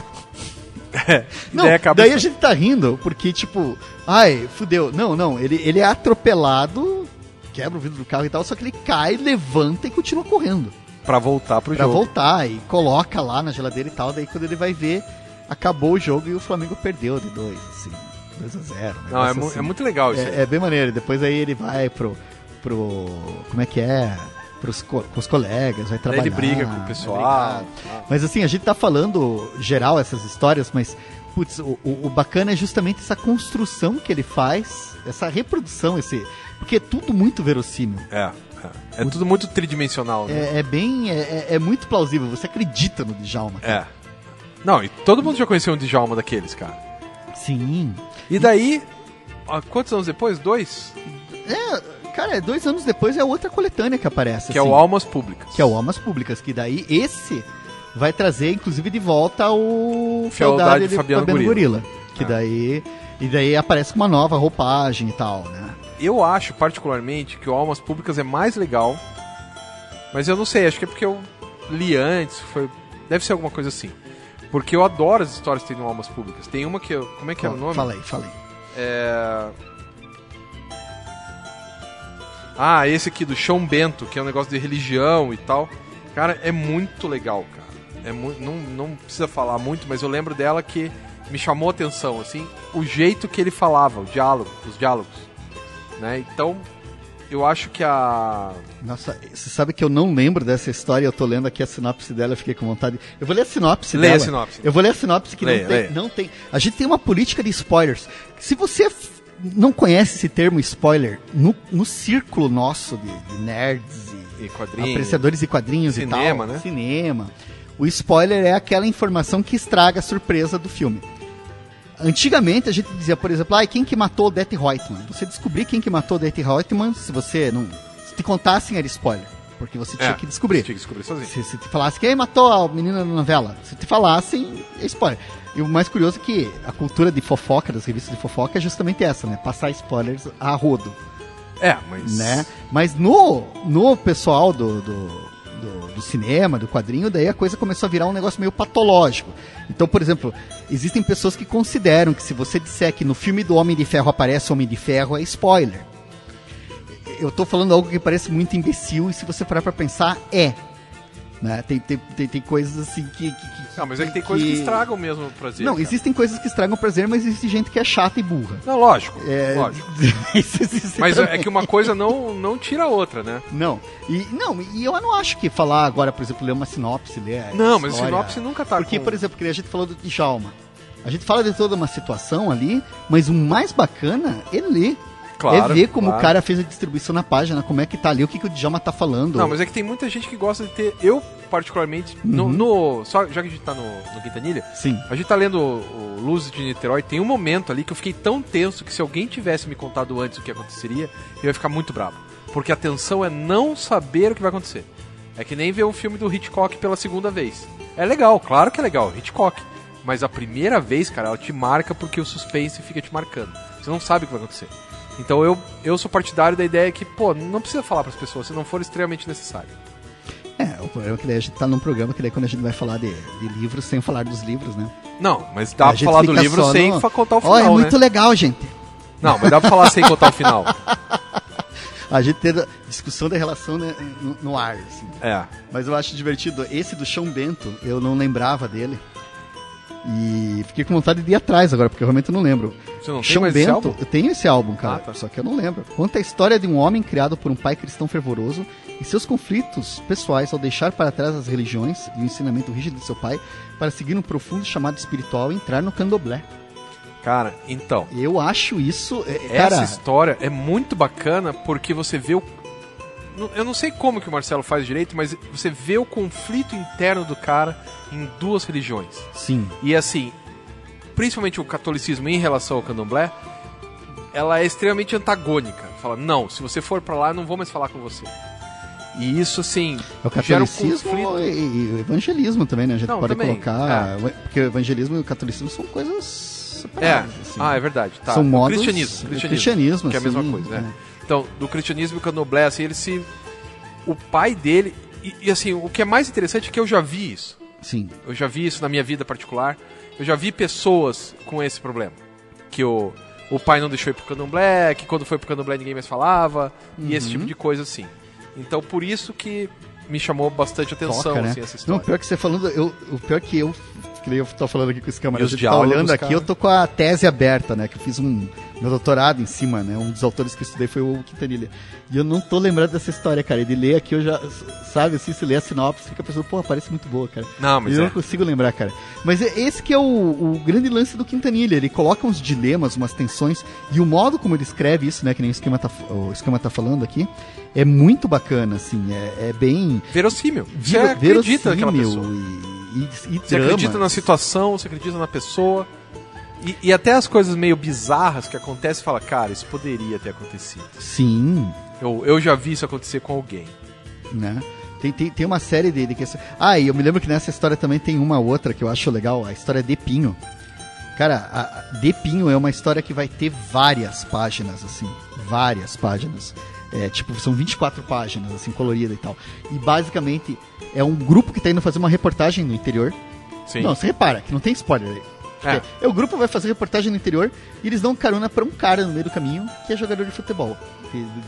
<laughs> Não, daí daí a gente tá rindo, porque, tipo, ai, fudeu. Não, não, ele, ele é atropelado, quebra o vidro do carro e tal, só que ele cai, levanta e continua correndo Pra voltar pro pra jogo. voltar e coloca lá na geladeira e tal. Daí quando ele vai ver, acabou o jogo e o Flamengo perdeu de 2, assim, 2 a 0 Não, é, mu- é muito legal isso é, é bem maneiro. Depois aí ele vai pro. pro como é que é? Pros co com os colegas, vai trabalhar. ele briga com o pessoal. brigar. Mas assim, a gente tá falando geral essas histórias, mas putz, o, o- o bacana é justamente essa construção que ele faz, essa reprodução, esse. Porque é tudo muito verossímil. É, é. É tudo muito tridimensional, né? É, é bem. É, é- é muito plausível, você acredita no Djalma. É. Não, e todo mundo já conheceu um Djalma daqueles, cara. Sim. E daí, ó, quantos anos depois? Dois? É, cara, é dois anos depois é outra coletânea que aparece. Que é assim, o Almas Públicas. Que é o Almas Públicas, que daí esse vai trazer, inclusive, de volta o Fealdade de Fabiano Gorila. Que É. daí. E daí aparece com uma nova roupagem e tal, né? Eu acho, particularmente, que o Almas Públicas é mais legal. Mas eu não sei, acho que é porque eu li antes, foi... deve ser alguma coisa assim. Porque eu adoro as histórias que tem no Almas Públicas. Tem uma que eu... Como é que é o nome? Fala aí. É... Ah, esse aqui do Chão Bento, que é um negócio de religião e tal. Cara, é muito legal, cara. É mu não, não precisa falar muito, mas eu lembro dela que me chamou a atenção, assim, o jeito que ele falava, o diálogo, os diálogos. Né? Então, eu acho que a. Nossa, você sabe que eu não lembro dessa história, eu tô lendo aqui a sinopse dela, eu fiquei com vontade. Eu vou ler a sinopse Leia dela. a sinopse. Eu vou ler a sinopse que Leia, não, tem, leia. não tem. A gente tem uma política de spoilers. Se você não conhece esse termo spoiler, no, no círculo nosso de, de nerds e, E apreciadores de quadrinhos e Cinema, tal, né? cinema, o spoiler é aquela informação que estraga a surpresa do filme. Antigamente a gente dizia, por exemplo, ah, quem que matou o Death Reutemann? Você descobrir quem que matou o Death Reutemann, se você não se te contassem era spoiler. porque você tinha É, que descobrir. Tinha que descobrir sozinho. Se, se te falasse quem matou a menina na novela, se te falassem, é spoiler. E o mais curioso é que a cultura de fofoca, das revistas de fofoca, é justamente essa, né? Passar spoilers a rodo, É, mas. né? Mas no, no pessoal do, do, do, do cinema, do quadrinho, daí a coisa começou a virar um negócio meio patológico. Então, por exemplo, existem pessoas que consideram que se você disser que no filme do Homem de Ferro aparece o Homem de Ferro, é spoiler. Eu tô falando algo que parece muito imbecil e se você parar pra pensar, é. Né? Tem, tem, tem, tem coisas assim que, que- Não, mas é que tem coisas que estragam mesmo o prazer. Não, cara. existem coisas que estragam o prazer, mas existe gente que é chata e burra. Não, lógico. É, Lógico. <laughs> Mas é também. que uma coisa não, não tira a outra, né? Não, e, não, e eu não acho que falar agora, por exemplo, ler uma sinopse, ler Não, mas história- sinopse nunca tá Porque, com- por exemplo, que a gente falou do Djalma. A gente fala de toda uma situação ali, mas o mais bacana é ler. Claro, é ver como claro. o cara fez a distribuição na página, como é que tá ali, o que, que o Djalma tá falando. Não, mas é que tem muita gente que gosta de ter. Eu, particularmente, no, Uhum. no- só, já que a gente tá no, no Quintanilha, Sim. a gente tá lendo o, o Luz de Niterói, tem um momento ali que eu fiquei tão tenso que se alguém tivesse me contado antes o que aconteceria, eu ia ficar muito bravo. Porque a tensão é não saber o que vai acontecer. É que nem ver um filme do Hitchcock pela segunda vez. É legal, claro que é legal, Hitchcock. Mas a primeira vez, cara, ela te marca porque o suspense fica te marcando. Você não sabe o que vai acontecer. Então eu, eu sou partidário da ideia que, pô, não precisa falar pras pessoas se não for extremamente necessário. É, o problema é que daí a gente tá num programa que daí quando a gente vai falar de, de livros, sem falar dos livros, né? Não, mas dá pra falar do livro sem no- contar o Ó, final, é muito né? legal, gente. Não, mas dá pra falar sem contar o final. <laughs> A gente ter discussão da relação né, no, no ar, assim. É. Mas eu acho divertido. Esse do Chão Bento, eu não lembrava dele. E fiquei com vontade de ir atrás agora, porque eu realmente não lembro. Você não tem Chão esse Bento, álbum? eu tenho esse álbum, cara, Ah, tá. só que eu não lembro. Conta a história de um homem criado por um pai cristão fervoroso e seus conflitos pessoais ao deixar para trás as religiões e o ensinamento rígido de seu pai para seguir um profundo chamado espiritual e entrar no candomblé. Cara, então. Eu acho isso, é, cara, Essa história é muito bacana porque você vê o. Eu não sei como que o Marcelo faz direito, mas você vê o conflito interno do cara em duas religiões. sim, E assim, principalmente o catolicismo em relação ao candomblé, ela é extremamente antagônica. Fala, não, se você for pra lá, não vou mais falar com você. E isso, assim, é o um catolicismo conflito. e, o evangelismo também, né? A gente Não, pode também, colocar, porque o evangelismo e o catolicismo são coisas É, separadas. assim. ah, é verdade. Tá. São O modos- cristianismo, o cristianismo, cristianismo, que é a mesma assim, coisa, né? é. Então, do cristianismo e o candomblé, assim, ele se... O pai dele... E, e, assim, o que é mais interessante é que eu já vi isso. Sim, Eu já vi isso na minha vida particular. Eu já vi pessoas com esse problema. Que o, o pai não deixou ir pro candomblé, que quando foi pro candomblé ninguém mais falava, e esse Uhum. tipo de coisa assim. Então, por isso que me chamou bastante atenção, toca, né? assim, essa Não, história. pior que você falando, eu, o pior que eu, que eu tô falando aqui com esse camarada, os tá olhando aqui, eu tô com a tese aberta, né? Que eu fiz um meu doutorado em cima, né? Um dos autores que eu estudei foi o Quintanilha. E eu não tô lembrando dessa história, cara. E de ler aqui eu já, sabe, assim, se ler a sinopse, fica pensando, pô, parece muito boa, cara. Não, mas E eu é. não consigo lembrar, cara. Mas é esse que é o, o grande lance do Quintanilha. Ele coloca uns dilemas, umas tensões, e o modo como ele escreve isso, né? Que nem o esquema tá, o esquema tá falando aqui, é muito bacana, assim. É, é bem. Verossímil. Você acredita naquela verossímil pessoa. E, e, e Você drama. acredita na situação, você acredita na pessoa. E, e até as coisas meio bizarras que acontecem, fala, cara, isso poderia ter acontecido. Sim, Eu, eu já vi isso acontecer com alguém. né? Tem, tem, tem uma série dele que... Ah, e eu me lembro que nessa história também tem uma outra que eu acho legal, a história de Pinho. Cara, a de Pinho é uma história que vai ter várias páginas, assim, várias páginas. É, tipo, são 24 páginas, assim, colorida e tal. E basicamente é um grupo que tá indo fazer uma reportagem no interior. Sim. Não, você repara que não tem spoiler aí. É. É, o grupo vai fazer reportagem no interior e eles dão carona pra um cara no meio do caminho que é jogador de futebol.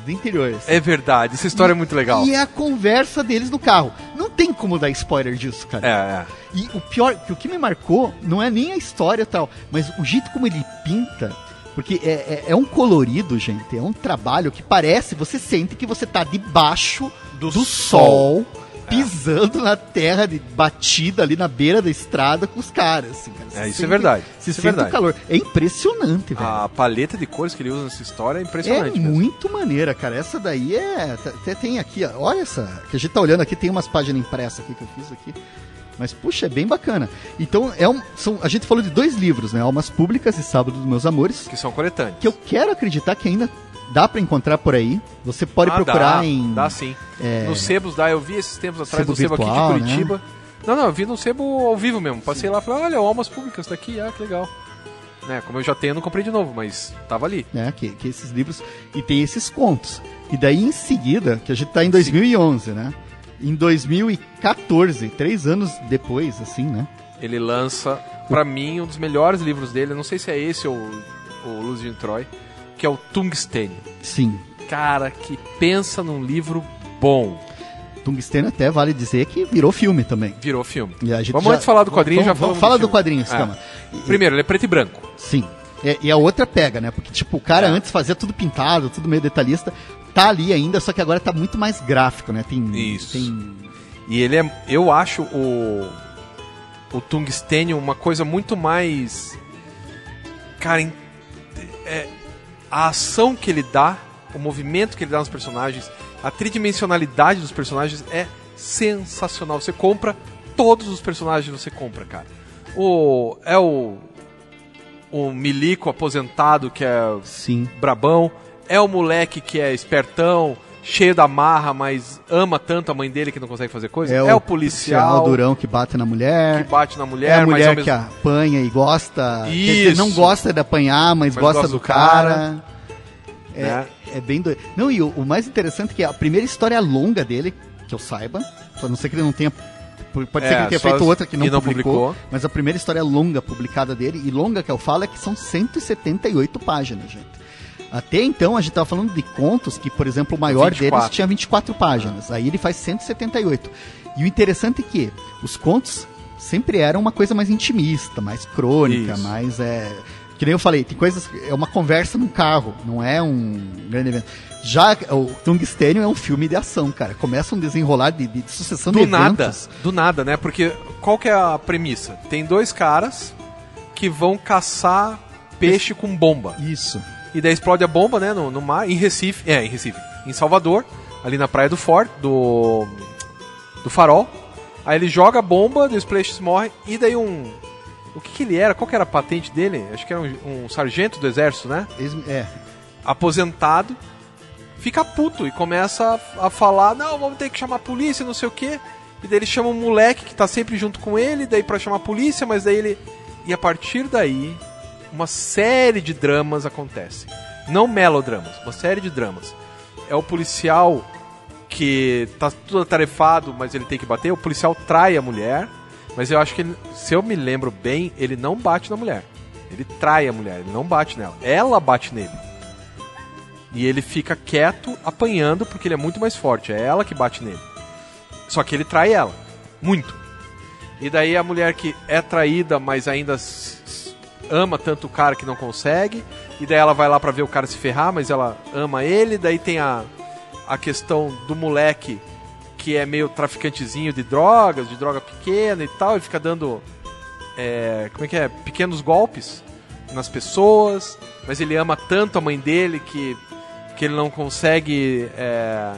Do interior. assim. É verdade, essa história é muito legal. E é a conversa deles no carro. Não tem como dar spoiler disso, cara. É, é. E o pior, que o que me marcou não é nem a história e tal, mas o jeito como ele pinta. Porque é, é, é um colorido, gente. É um trabalho que parece, você sente que você tá debaixo Do do, sol. sol, pisando na terra de, batida ali na beira da estrada com os caras. Assim, cara. É, isso é sente- verdade, Você isso é sente verdade. o calor. É impressionante, velho. A paleta de cores que ele usa nessa história é É impressionante. mesmo. muito maneira, cara. Essa daí é. Até tem aqui, ó. Olha essa. Que a gente tá olhando aqui, tem umas páginas impressas aqui que eu fiz aqui. Mas, puxa, é bem bacana. Então, é um, são, a gente falou de dois livros, né? Almas Públicas e Sábado dos Meus Amores. Que são coletâneos. Que eu quero acreditar que ainda dá para encontrar por aí. Você pode Ah, procurar dá, em. Dá sim. é, Nos sebos dá, eu vi esses tempos atrás Sebo no sebo virtual, aqui de Curitiba. Não, não, eu vi no sebo ao vivo mesmo. Passei lá e falei, olha, almas públicas tá aqui, ah, que legal. Né, como eu já tenho, eu não comprei de novo, mas tava ali. né, que, que esses livros e tem esses contos. E daí em seguida, que a gente tá em 2011, né? Em 2014, três anos depois, assim, né? Ele lança, pra mim, um dos melhores livros dele. Eu não sei se é esse ou o Luz de Troy, que é o Tungstênio. Sim. Cara, que pensa num livro bom. Tungstênio até vale dizer que virou filme também. Virou filme. Vamos já- antes falar do quadrinho, vamos- já vamos Fala do do quadrinho, É. Scama. E- Primeiro, ele é preto e branco. Sim. E, e a outra pega, né? Porque, tipo, o cara É. antes fazia tudo pintado, tudo meio detalhista. Tá ali ainda, só que agora tá muito mais gráfico, né? Tem. Isso. tem- E ele é. Eu acho o. O Tungstênio uma coisa muito mais. Cara, é, a ação que ele dá, o movimento que ele dá nos personagens, a tridimensionalidade dos personagens é sensacional. Você compra todos os personagens você compra, cara. O. É o. O Milico aposentado que é Sim. brabão. É o moleque que é espertão, cheio da marra, mas ama tanto a mãe dele que não consegue fazer coisa. É, o, policial durão que bate na mulher. que bate na mulher, é a mulher mesmo que apanha e gosta. quer dizer, Isso. não gosta de apanhar, mas, Mas gosta, gosta do do cara. É, né? é bem doido. Não, e o, o mais interessante é que a primeira história longa dele, que eu saiba, a não ser que ele não tenha. Pode ser É, que ele tenha feito outra que não, não publicou, publicou. Mas a primeira história longa publicada dele, e longa que eu falo, é que são 178 páginas, gente. Até então a gente tava falando de contos que, por exemplo, o maior 24. deles tinha 24 páginas. Aí ele faz 178. E o interessante é que os contos sempre eram uma coisa mais intimista, mais crônica, Isso. mais é que nem eu falei, tem coisas é uma conversa num carro, não é um grande evento. Já o Tungstênio é um filme de ação, cara. Começa um desenrolar de, de sucessão de Do nada, eventos. do nada, né? Porque qual que é a premissa? Tem dois caras que vão caçar peixe com bomba. Isso. E daí explode a bomba, né, no, no mar, em Recife, é, em Recife, em Salvador, ali na praia do Fort, do do Farol. Aí ele joga a bomba, os peixes morrem, e daí um o que, que ele era? Qual que era a patente dele? Acho que era um, um sargento do exército, né? É. aposentado, fica puto e começa a, a falar: não, vamos ter que chamar a polícia, não sei o quê. E daí ele chama um moleque que tá sempre junto com ele, daí pra chamar a polícia, mas daí ele. E a partir daí, uma série de dramas acontecem. Não melodramas, uma série de dramas. É o policial que tá tudo atarefado, mas ele tem que bater. O policial trai a mulher, mas eu acho que, ele- se eu me lembro bem, ele não bate na mulher. Ele trai a mulher, ele não bate nela. Ela bate nele. E ele fica quieto, apanhando, porque ele é muito mais forte. É ela que bate nele. Só que ele trai ela. Muito. E daí a mulher que é traída, mas ainda ama tanto o cara que não consegue. E daí ela vai lá pra ver o cara se ferrar, mas ela ama ele. Daí tem a, a questão do moleque que é meio traficantezinho de drogas, de droga pequena e tal. E fica dando. é, como é que é? Pequenos golpes nas pessoas. Mas ele ama tanto a mãe dele que, que ele não consegue. é,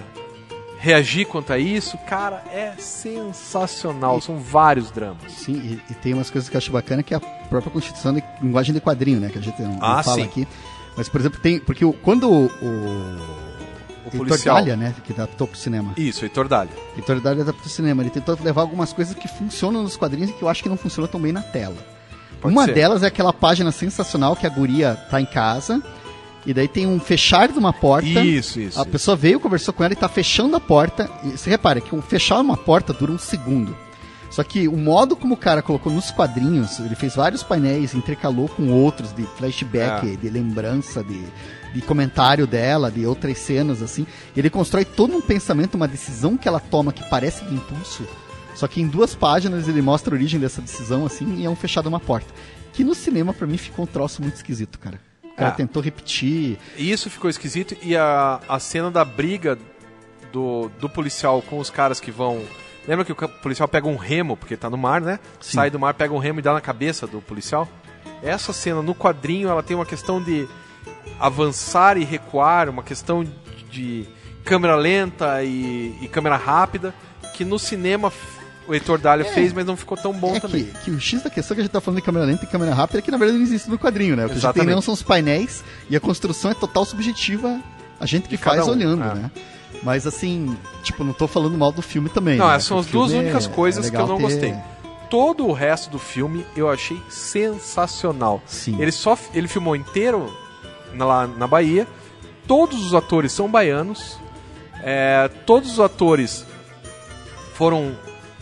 reagir quanto a isso, cara, é sensacional. São vários dramas. Sim, e, e tem umas coisas que eu acho bacana que é a própria constituição de linguagem de quadrinho, né? Que a gente não, não Ah, fala sim. aqui. Mas, por exemplo, tem. Porque o- quando o. O Heitor policial. Dália, né? Que adaptou pro cinema. Isso, Heitor Dália. Heitor Dália adaptou pro cinema. Ele tentou levar algumas coisas que funcionam nos quadrinhos e que eu acho que não funcionam tão bem na tela. Pode Uma ser. delas é aquela página sensacional que a guria tá em casa. E daí tem um fechar de uma porta. Isso, isso. A isso. pessoa veio, conversou com ela e tá fechando a porta. E você repara que o fechar uma porta dura um segundo. Só que o modo como o cara colocou nos quadrinhos, ele fez vários painéis, intercalou com outros de flashback, É. de lembrança, de, de comentário dela, de outras cenas, assim. E ele constrói todo um pensamento, uma decisão que ela toma que parece de impulso. Só que em duas páginas ele mostra a origem dessa decisão, assim, e é um fechado uma porta. Que no cinema, pra mim, ficou um troço muito esquisito, cara. O cara É. tentou repetir. Isso ficou esquisito e a, a cena da briga do, do policial com os caras que vão. Lembra que o policial pega um remo, porque tá no mar, né? Sim. Sai do mar, pega um remo e dá na cabeça do policial. Essa cena no quadrinho ela tem uma questão de avançar e recuar, uma questão de câmera lenta e, e câmera rápida, que no cinema o Heitor Dália fez, mas não ficou tão bom é também. Que, que o X da questão que a gente tá falando de câmera lenta e câmera rápida é que na verdade não existe no quadrinho, né? O que a gente tem Exatamente. não são os painéis e a construção é total subjetiva a gente que faz um, olhando, é. né? Mas assim, tipo, não tô falando mal do filme também. Não, né? são as duas únicas é- coisas é que eu não ter- gostei. Todo o resto do filme eu achei sensacional. Sim. Ele só ele filmou inteiro na, lá na Bahia. Todos os atores são baianos. É, todos os atores foram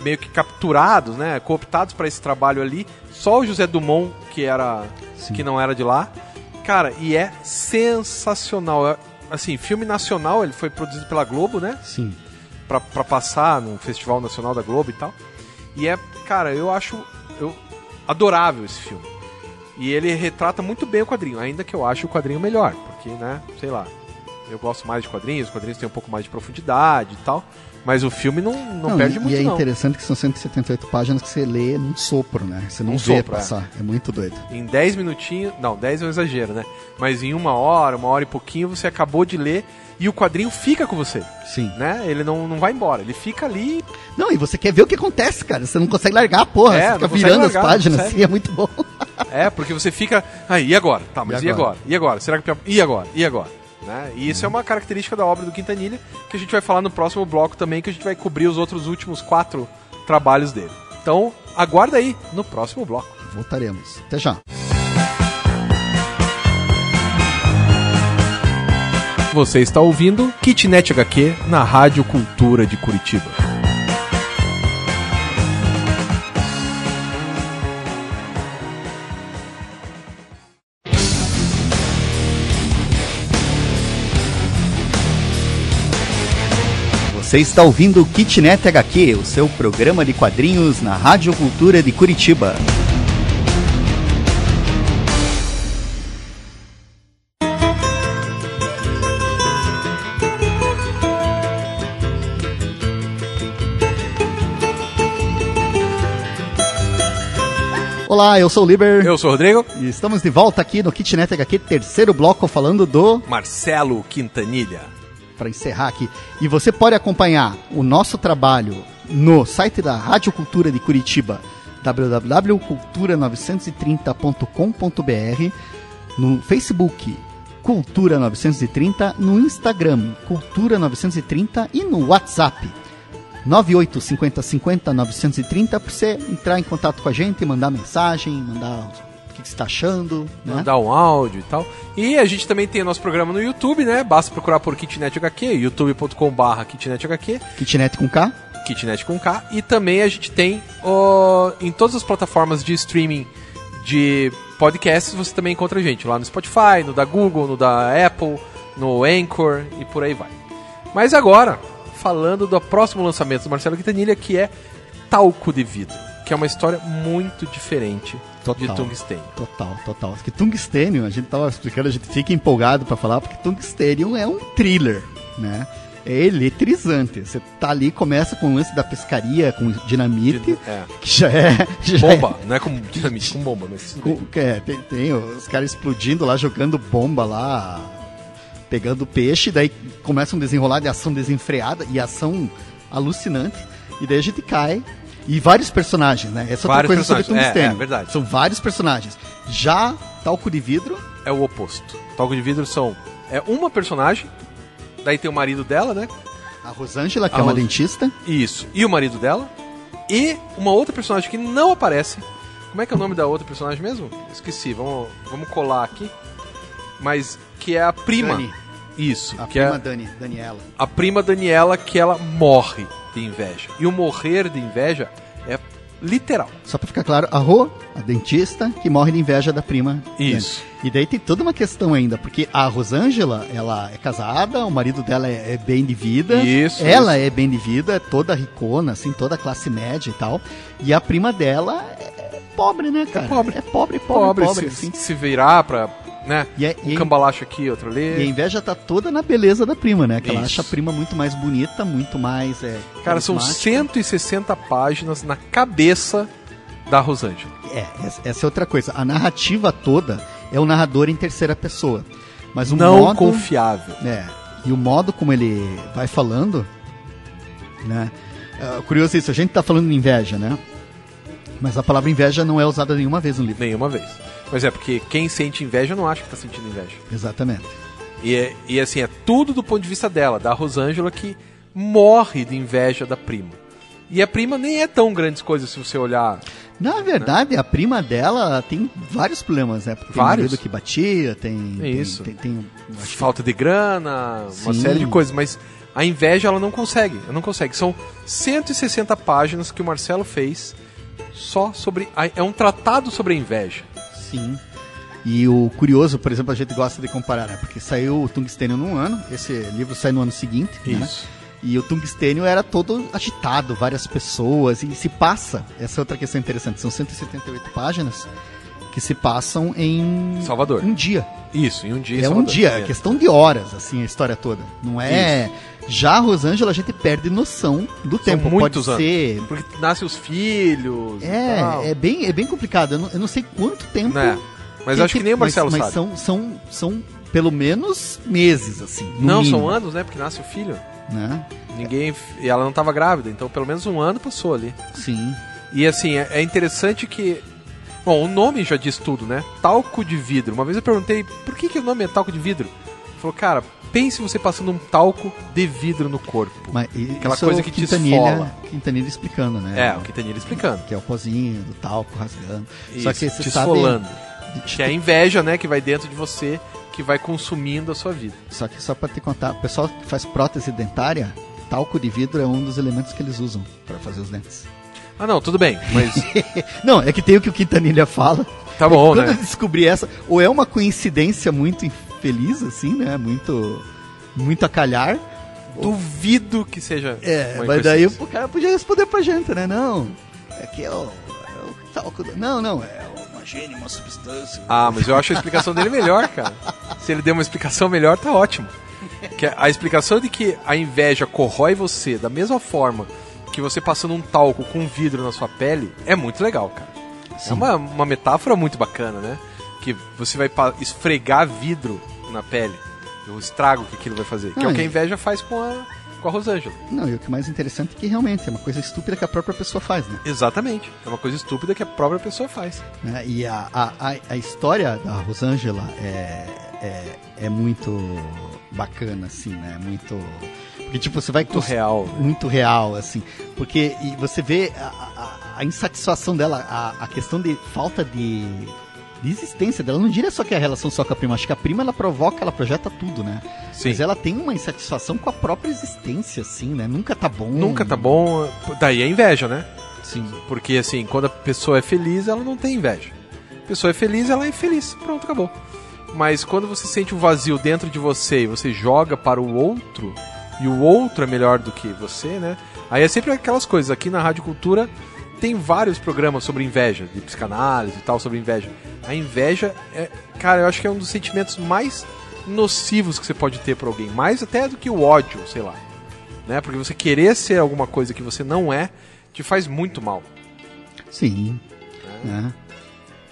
meio que capturados, né, cooptados para esse trabalho ali. Só o José Dumont que era Sim. que não era de lá. Cara, e é sensacional. É, Assim, filme nacional, ele foi produzido pela Globo, né? Sim. pra, pra passar no Festival Nacional da Globo e tal. E é, cara, eu acho eu, adorável esse filme. E ele retrata muito bem o quadrinho, ainda que eu ache o quadrinho melhor, porque, né, sei lá, eu gosto mais de quadrinhos, os quadrinhos têm um pouco mais de profundidade e tal, mas o filme não, não, perde e, muito E é não. interessante que são 178 páginas que você lê num sopro, né? Você não Num vê sopro, é. passar. É. muito doido. Em 10 minutinhos, não, 10 é um exagero, né? Mas em uma hora, uma hora e pouquinho, você acabou de ler e o quadrinho fica com você, Sim. né? Ele não, não vai embora, ele fica ali Não, e você quer ver o que acontece, cara. Você não consegue largar a porra. É, você não fica virando largar, as não páginas, assim, é muito bom. É, porque você fica. Ah, e agora? Tá, mas E e agora? agora? E agora? Será que. E agora? E agora? Né? E isso é uma característica da obra do Quintanilha que a gente vai falar no próximo bloco também, que a gente vai cobrir os outros últimos quatro trabalhos dele. Então, aguarda aí no próximo bloco. Voltaremos. Até já. Você está ouvindo Kitnet HQ na Rádio Cultura de Curitiba. Você está ouvindo o Kitnet HQ, o seu programa de quadrinhos na Rádio Cultura de Curitiba. Olá, eu sou o Liber Eu sou o Rodrigo. e estamos de volta aqui no Kitnet HQ, terceiro bloco, falando do Marcelo Quintanilha. Para encerrar aqui. E você pode acompanhar o nosso trabalho no site da Rádio Cultura de Curitiba, www.cultura930.com.br, no Facebook Cultura 930, no Instagram Cultura 930 e no WhatsApp 985050 para você entrar em contato com a gente, mandar mensagem, mandar que que você está achando, né? mandar um áudio e tal. E a gente também tem o nosso programa no YouTube, né? Basta procurar por Kitnet HQ, youtube.com.br Kitnet HQ, Kitnet com K. Kitnet com K. E também a gente tem em todas as plataformas de streaming de podcasts, você também encontra a gente lá no Spotify, no da Google, no da Apple, no Anchor e por aí vai. Mas agora, falando do próximo lançamento do Marcelo Quintanilha, que é Talco de Vidro, que é uma história muito diferente Total. de Tungstênio. Total, total. Porque Tungstênio, a gente tava explicando, a gente fica empolgado pra falar, porque Tungstênio é um thriller, né? É eletrizante. Você tá ali, começa com o lance da pescaria, com dinamite, É. que já é. <laughs> Já Bomba, não é com dinamite, com bomba, mas. É, com- é, tem, tem os caras explodindo lá, jogando bomba lá, pegando peixe, daí começa um desenrolar de ação desenfreada e ação alucinante, e daí a gente cai. E vários personagens, né? Essa é Vários coisa sobre personagens, é, Tungstênio. é verdade. São vários personagens. Já Talco de Vidro, É o oposto. Talco de vidro são. É uma personagem, daí tem o marido dela, né? a Rosângela, que A é uma Ros- dentista. Isso. E o marido dela. E uma outra personagem que não aparece. Como é que é o nome da outra personagem mesmo? Esqueci. Vamos, vamos colar aqui. Mas que é a prima. Dani, Isso. a que prima é Dani, Daniela. a prima Daniela que ela morre de inveja. E o morrer de inveja é literal. Só pra ficar claro, a Rô, a dentista, que morre de inveja da prima. Isso. E daí tem toda uma questão ainda, porque a Rosângela, ela é casada, o marido dela é, é bem de vida. Isso, Ela isso. é bem de vida, é toda ricona, assim, toda classe média e tal. E a prima dela é pobre, né, cara? pobre. É pobre, pobre, Pobre, pobre, se, assim. se virar pra. Né? E, é, Um e, cambalacho aqui, outro ali. e a inveja tá toda na beleza da prima, né? Que ela Isso. acha a prima muito mais bonita, muito mais. É, Cara, são carismática. 160 páginas na cabeça da Rosângela. É, essa, essa é outra coisa. A narrativa toda é o narrador em terceira pessoa. Mas o Não modo, confiável. É, e o modo como ele vai falando, né? é, curioso isso, a gente tá falando de inveja, né? Mas a palavra inveja não é usada nenhuma vez no livro. Nenhuma vez. Mas é porque quem sente inveja não acha que tá sentindo inveja. Exatamente. E, é- e assim, é tudo do ponto de vista dela, da Rosângela que morre de inveja da prima. E a prima nem é tão grandes coisas se você olhar. Na verdade, a prima dela tem vários problemas, né? Porque tem Vários? marido que batia, tem. É tem- isso. Tem, tem- que- Falta de grana, uma Sim. série de coisas, mas a inveja ela não consegue, ela não consegue. São 160 páginas que o Marcelo fez só sobre. a- é um tratado sobre a inveja. Sim. E o curioso, por exemplo, a gente gosta de comparar, né? Porque saiu o Tungstênio num ano, esse livro sai no ano seguinte, né? Isso. E o Tungstênio era todo agitado, várias pessoas, e se passa, essa é outra questão interessante, são 178 páginas que se passam em Salvador. um dia. Isso, em um dia. É um Salvador. dia, é questão de horas, assim, a história toda. Não é. Já a Rosângela, a gente perde noção do São tempo. muitos Pode ser. Porque nascem os filhos. É, é bem, é bem complicado. Eu não, eu não sei quanto tempo. Né? Mas acho que nem o Marcelo mas, sabe. Mas são, são, são pelo menos meses, assim. Não, mínimo, são anos, né? Porque nasce o filho. Né? Ninguém. E ela não estava grávida, então pelo menos um ano passou ali. Sim. E assim, é, é interessante que. Bom, o nome já diz tudo, né? Talco de vidro. Uma vez eu perguntei por que, que o nome é talco de vidro. Ele falou, cara, pense você passando um talco de vidro no corpo. Mas Aquela isso coisa é que te Quintanilha, esfola. Quintanilha explicando, né? É, o Quintanilha explicando. Que é o pozinho do talco rasgando. Só Isso, que você te sabe. esfolando. Que é a inveja, né, que vai dentro de você, que vai consumindo a sua vida. Só que só pra te contar, o pessoal que faz prótese dentária, talco de vidro é um dos elementos que eles usam pra fazer os dentes. Ah, não, tudo bem, mas <laughs> Não, é que tem o que o Quintanilha fala. tá bom, Quando eu né? descobri essa, ou é uma coincidência muito infeliz, assim, né? Muito. Muito a calhar. Duvido que seja. É, mas daí o cara podia responder pra gente, né? Não. É que é o. É talco. Não, não, é uma gênio, uma substância. Ah, mas eu acho a explicação dele melhor, cara. Se ele der uma explicação melhor, tá ótimo. Que a explicação de que a inveja corrói você da mesma forma que você passando um talco com vidro na sua pele é muito legal, cara. É Sim. uma, uma metáfora muito bacana, né? Que você vai esfregar vidro na pele. O estrago que aquilo vai fazer. Que é Não, o que a inveja faz com a, com a Rosângela. Não, e o que é mais interessante é que realmente é uma coisa estúpida que a própria pessoa faz, né? Exatamente. É uma coisa estúpida que a própria pessoa faz. Né? E a, a, a, a história da Rosângela é, é, é muito bacana, assim, né? Muito. Porque, tipo, você vai. Muito real. Muito real, assim. Porque e você vê a, a, a insatisfação dela, a, a questão de falta de, de existência dela. Não diria só que é a relação só com a prima. Acho que a prima ela provoca, ela projeta tudo, né? Sim. Mas ela tem uma insatisfação com a própria existência, assim, né? Nunca tá bom. Nunca tá bom. Daí a inveja, né? Sim. Porque assim, quando a pessoa é feliz, ela não tem inveja. A pessoa é feliz, ela é feliz. Pronto, acabou. Mas quando você sente um vazio dentro de você e você joga para o outro, e o outro é melhor do que você, né? Aí é sempre aquelas coisas. Aqui na Rádio Cultura tem vários programas sobre inveja, de psicanálise e tal, sobre inveja. A inveja é, cara, eu acho que é um dos sentimentos mais nocivos que você pode ter por alguém, mais até do que o ódio, sei lá. Né? Porque você querer ser alguma coisa que você não é, te faz muito mal. Sim. né?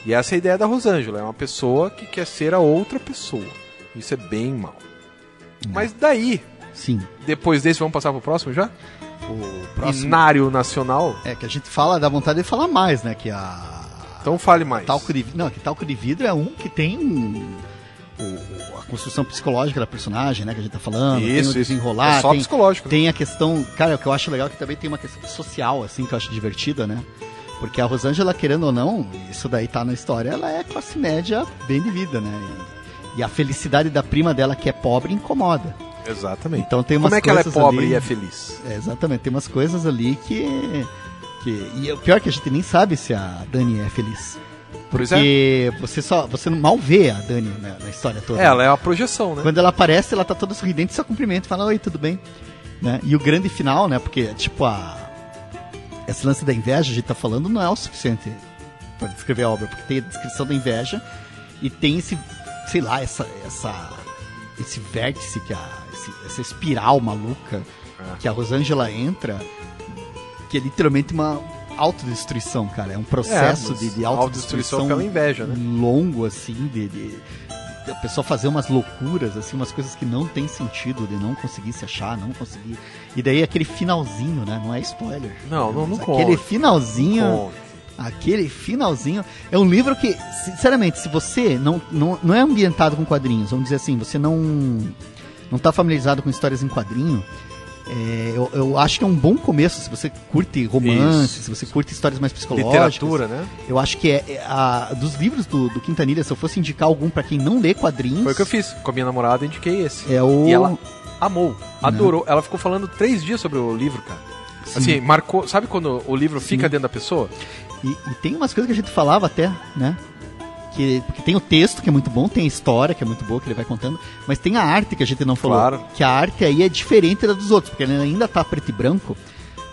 E essa é a ideia da Rosângela, é uma pessoa que quer ser a outra pessoa. Isso é bem mal. Mas daí, Sim. depois desse, vamos passar pro próximo já? O próximo. Inário Nacional? É que a gente fala, dá vontade de falar mais, né? Que a. Então fale mais. Talco de, não, que talco de vidro é um que tem um- o- a construção psicológica da personagem, né? Que a gente tá falando, tem Isso, o isso. desenrolar, É só tem, psicológico. tem a questão. Cara, o que eu acho legal é que também tem uma questão social, assim, que eu acho divertida, né? Porque a Rosângela, querendo ou não, isso daí tá na história, ela é classe média bem de vida, né? E, e a felicidade da prima dela, que é pobre, incomoda. Exatamente. Então tem umas Como é que ela é pobre ali- e é feliz? É, exatamente, tem umas coisas ali que, que. E o pior é que a gente nem sabe se a Dani é feliz. Pois é. Porque você só. Você mal vê a Dani na, na história toda. É, ela é uma projeção, né? Quando ela aparece, ela tá toda sorridente, só cumprimenta e fala, oi, tudo bem? Né? E o grande final, né? Porque, tipo, a. Esse lance da inveja, a gente tá falando, não é o suficiente para descrever a obra, porque tem a descrição da inveja e tem esse, sei lá, essa, essa, esse vértice, que a, esse- essa espiral maluca É. que a Rosângela entra, que é literalmente uma autodestruição, cara. É um processo mas de, de autodestruição autodestruição pela inveja, né? longo, assim, de, de, a pessoa fazer umas loucuras, assim, umas coisas que não tem sentido, de não conseguir se achar, não conseguir. E daí aquele finalzinho, né? Não é spoiler. Não, não, não Aquele finalzinho Aquele finalzinho é um livro que, sinceramente, se você não, não, não é ambientado com quadrinhos, vamos dizer assim, você não não está familiarizado com histórias em quadrinho, é, eu, eu, acho que é um bom começo se você curte romance, Isso. se você curte histórias mais psicológicas. Literatura, né? Eu acho que é, é a, dos livros do, do Quintanilha, se eu fosse indicar algum para quem não lê quadrinhos. Foi o que eu fiz. Com a minha namorada, indiquei esse. É o... E ela amou, adorou. Não. Ela ficou falando três dias sobre o livro, cara. Sim. Assim, marcou. Sabe quando o livro fica Sim. dentro da pessoa? E, e, tem umas coisas que a gente falava até, né? Que, porque tem o texto que é muito bom, tem a história que é muito boa que ele vai contando, mas tem a arte que a gente não falou. Claro. Que a arte aí é diferente da dos outros, porque ele ainda tá preto e branco.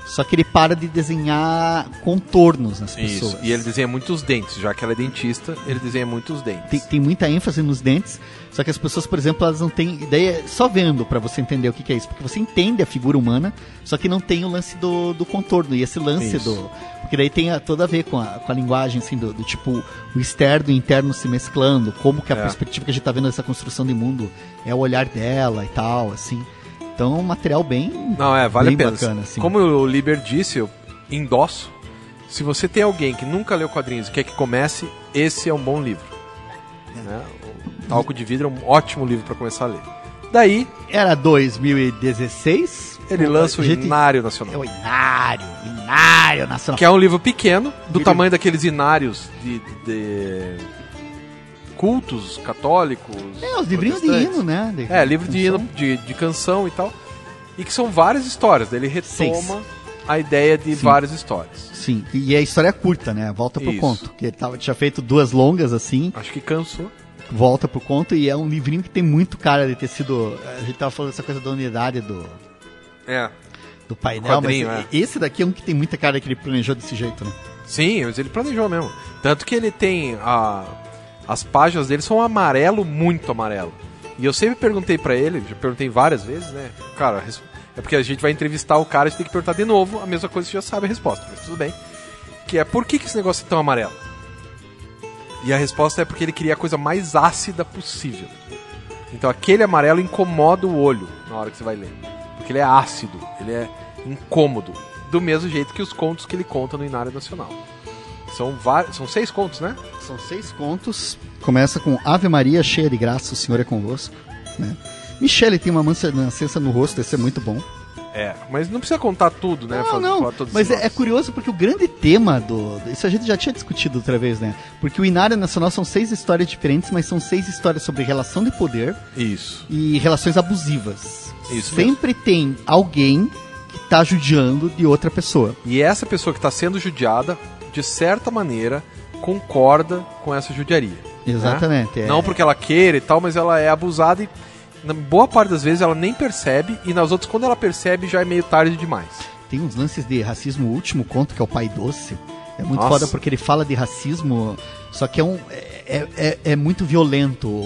Só que ele para de desenhar contornos nas Isso. pessoas. E ele desenha muitos dentes, já que ela é dentista, ele desenha muitos dentes. Tem, tem muita ênfase nos dentes, só que as pessoas, por exemplo, elas não têm ideia só vendo para você entender o que, que, é isso, porque você entende a figura humana, só que não tem o lance do, do contorno e esse lance isso. do porque daí tem a, toda a ver com a, com a linguagem assim do, do, tipo o externo e o interno se mesclando, como que a é. perspectiva que a gente tá vendo dessa construção de mundo é o olhar dela e tal, assim. Então, um material bem. Não, é, vale a pena. Bacana, assim. Como o Liber disse, eu endosso. Se você tem alguém que nunca leu quadrinhos e quer que comece, esse é um bom livro. É. Né? O Talco de Vidro é um ótimo livro para começar a ler. Daí. Era 2016. Ele lança o Inário Nacional. É o Inário, Inário Nacional. Que é um livro pequeno, do livro... tamanho daqueles inários de, de cultos católicos. É, os livrinhos de hino, né? De é, livro de hino, de, de canção e tal. E que são várias histórias. Ele retoma Seis. a ideia de Sim. várias histórias. Sim, e a história é curta, né? Volta pro Isso. conto. Que ele tava, tinha feito duas longas assim. Acho que cansou. Volta pro conto e é um livrinho que tem muito cara de ter sido. A gente tava falando dessa coisa da unidade do. É. Do painel, mas é. esse daqui é um que tem muita cara que ele planejou desse jeito, né? Sim, mas ele planejou mesmo. Tanto que ele tem a as páginas dele são amarelo, muito amarelo. E eu sempre perguntei para ele, já perguntei várias vezes, né? Cara, é porque a gente vai entrevistar o cara, gente tem que perguntar de novo a mesma coisa, você já sabe a resposta, mas tudo bem. Que é, por que, que esse negócio é tão amarelo? E a resposta é porque ele queria a coisa mais ácida possível. Então aquele amarelo incomoda o olho na hora que você vai ler. Porque ele é ácido, ele é incômodo. Do mesmo jeito que os contos que ele conta no Inário Nacional. São, são seis contos, né? São seis contos. Começa com Ave Maria, cheia de graça, o Senhor é convosco. Né? Michele tem uma nascença no rosto, esse é muito bom. É, mas não precisa contar tudo, né? Não, não. Mas é, é, curioso porque o grande tema do. Isso a gente já tinha discutido outra vez, né? Porque o Inário Nacional são seis histórias diferentes, mas são seis histórias sobre relação de poder. Isso. E relações abusivas. Isso. Sempre mesmo. tem alguém que tá judiando de outra pessoa. E essa pessoa que está sendo judiada, de certa maneira, concorda com essa judiaria. Né? Exatamente. Né? É. Não porque ela queira e tal, mas ela é abusada e na boa parte das vezes ela nem percebe e nas outras quando ela percebe já é meio tarde demais. Tem uns lances de racismo, o último conto que é o Pai Doce. É muito Nossa. foda porque ele fala de racismo, só que é, um, é, é, é muito violento.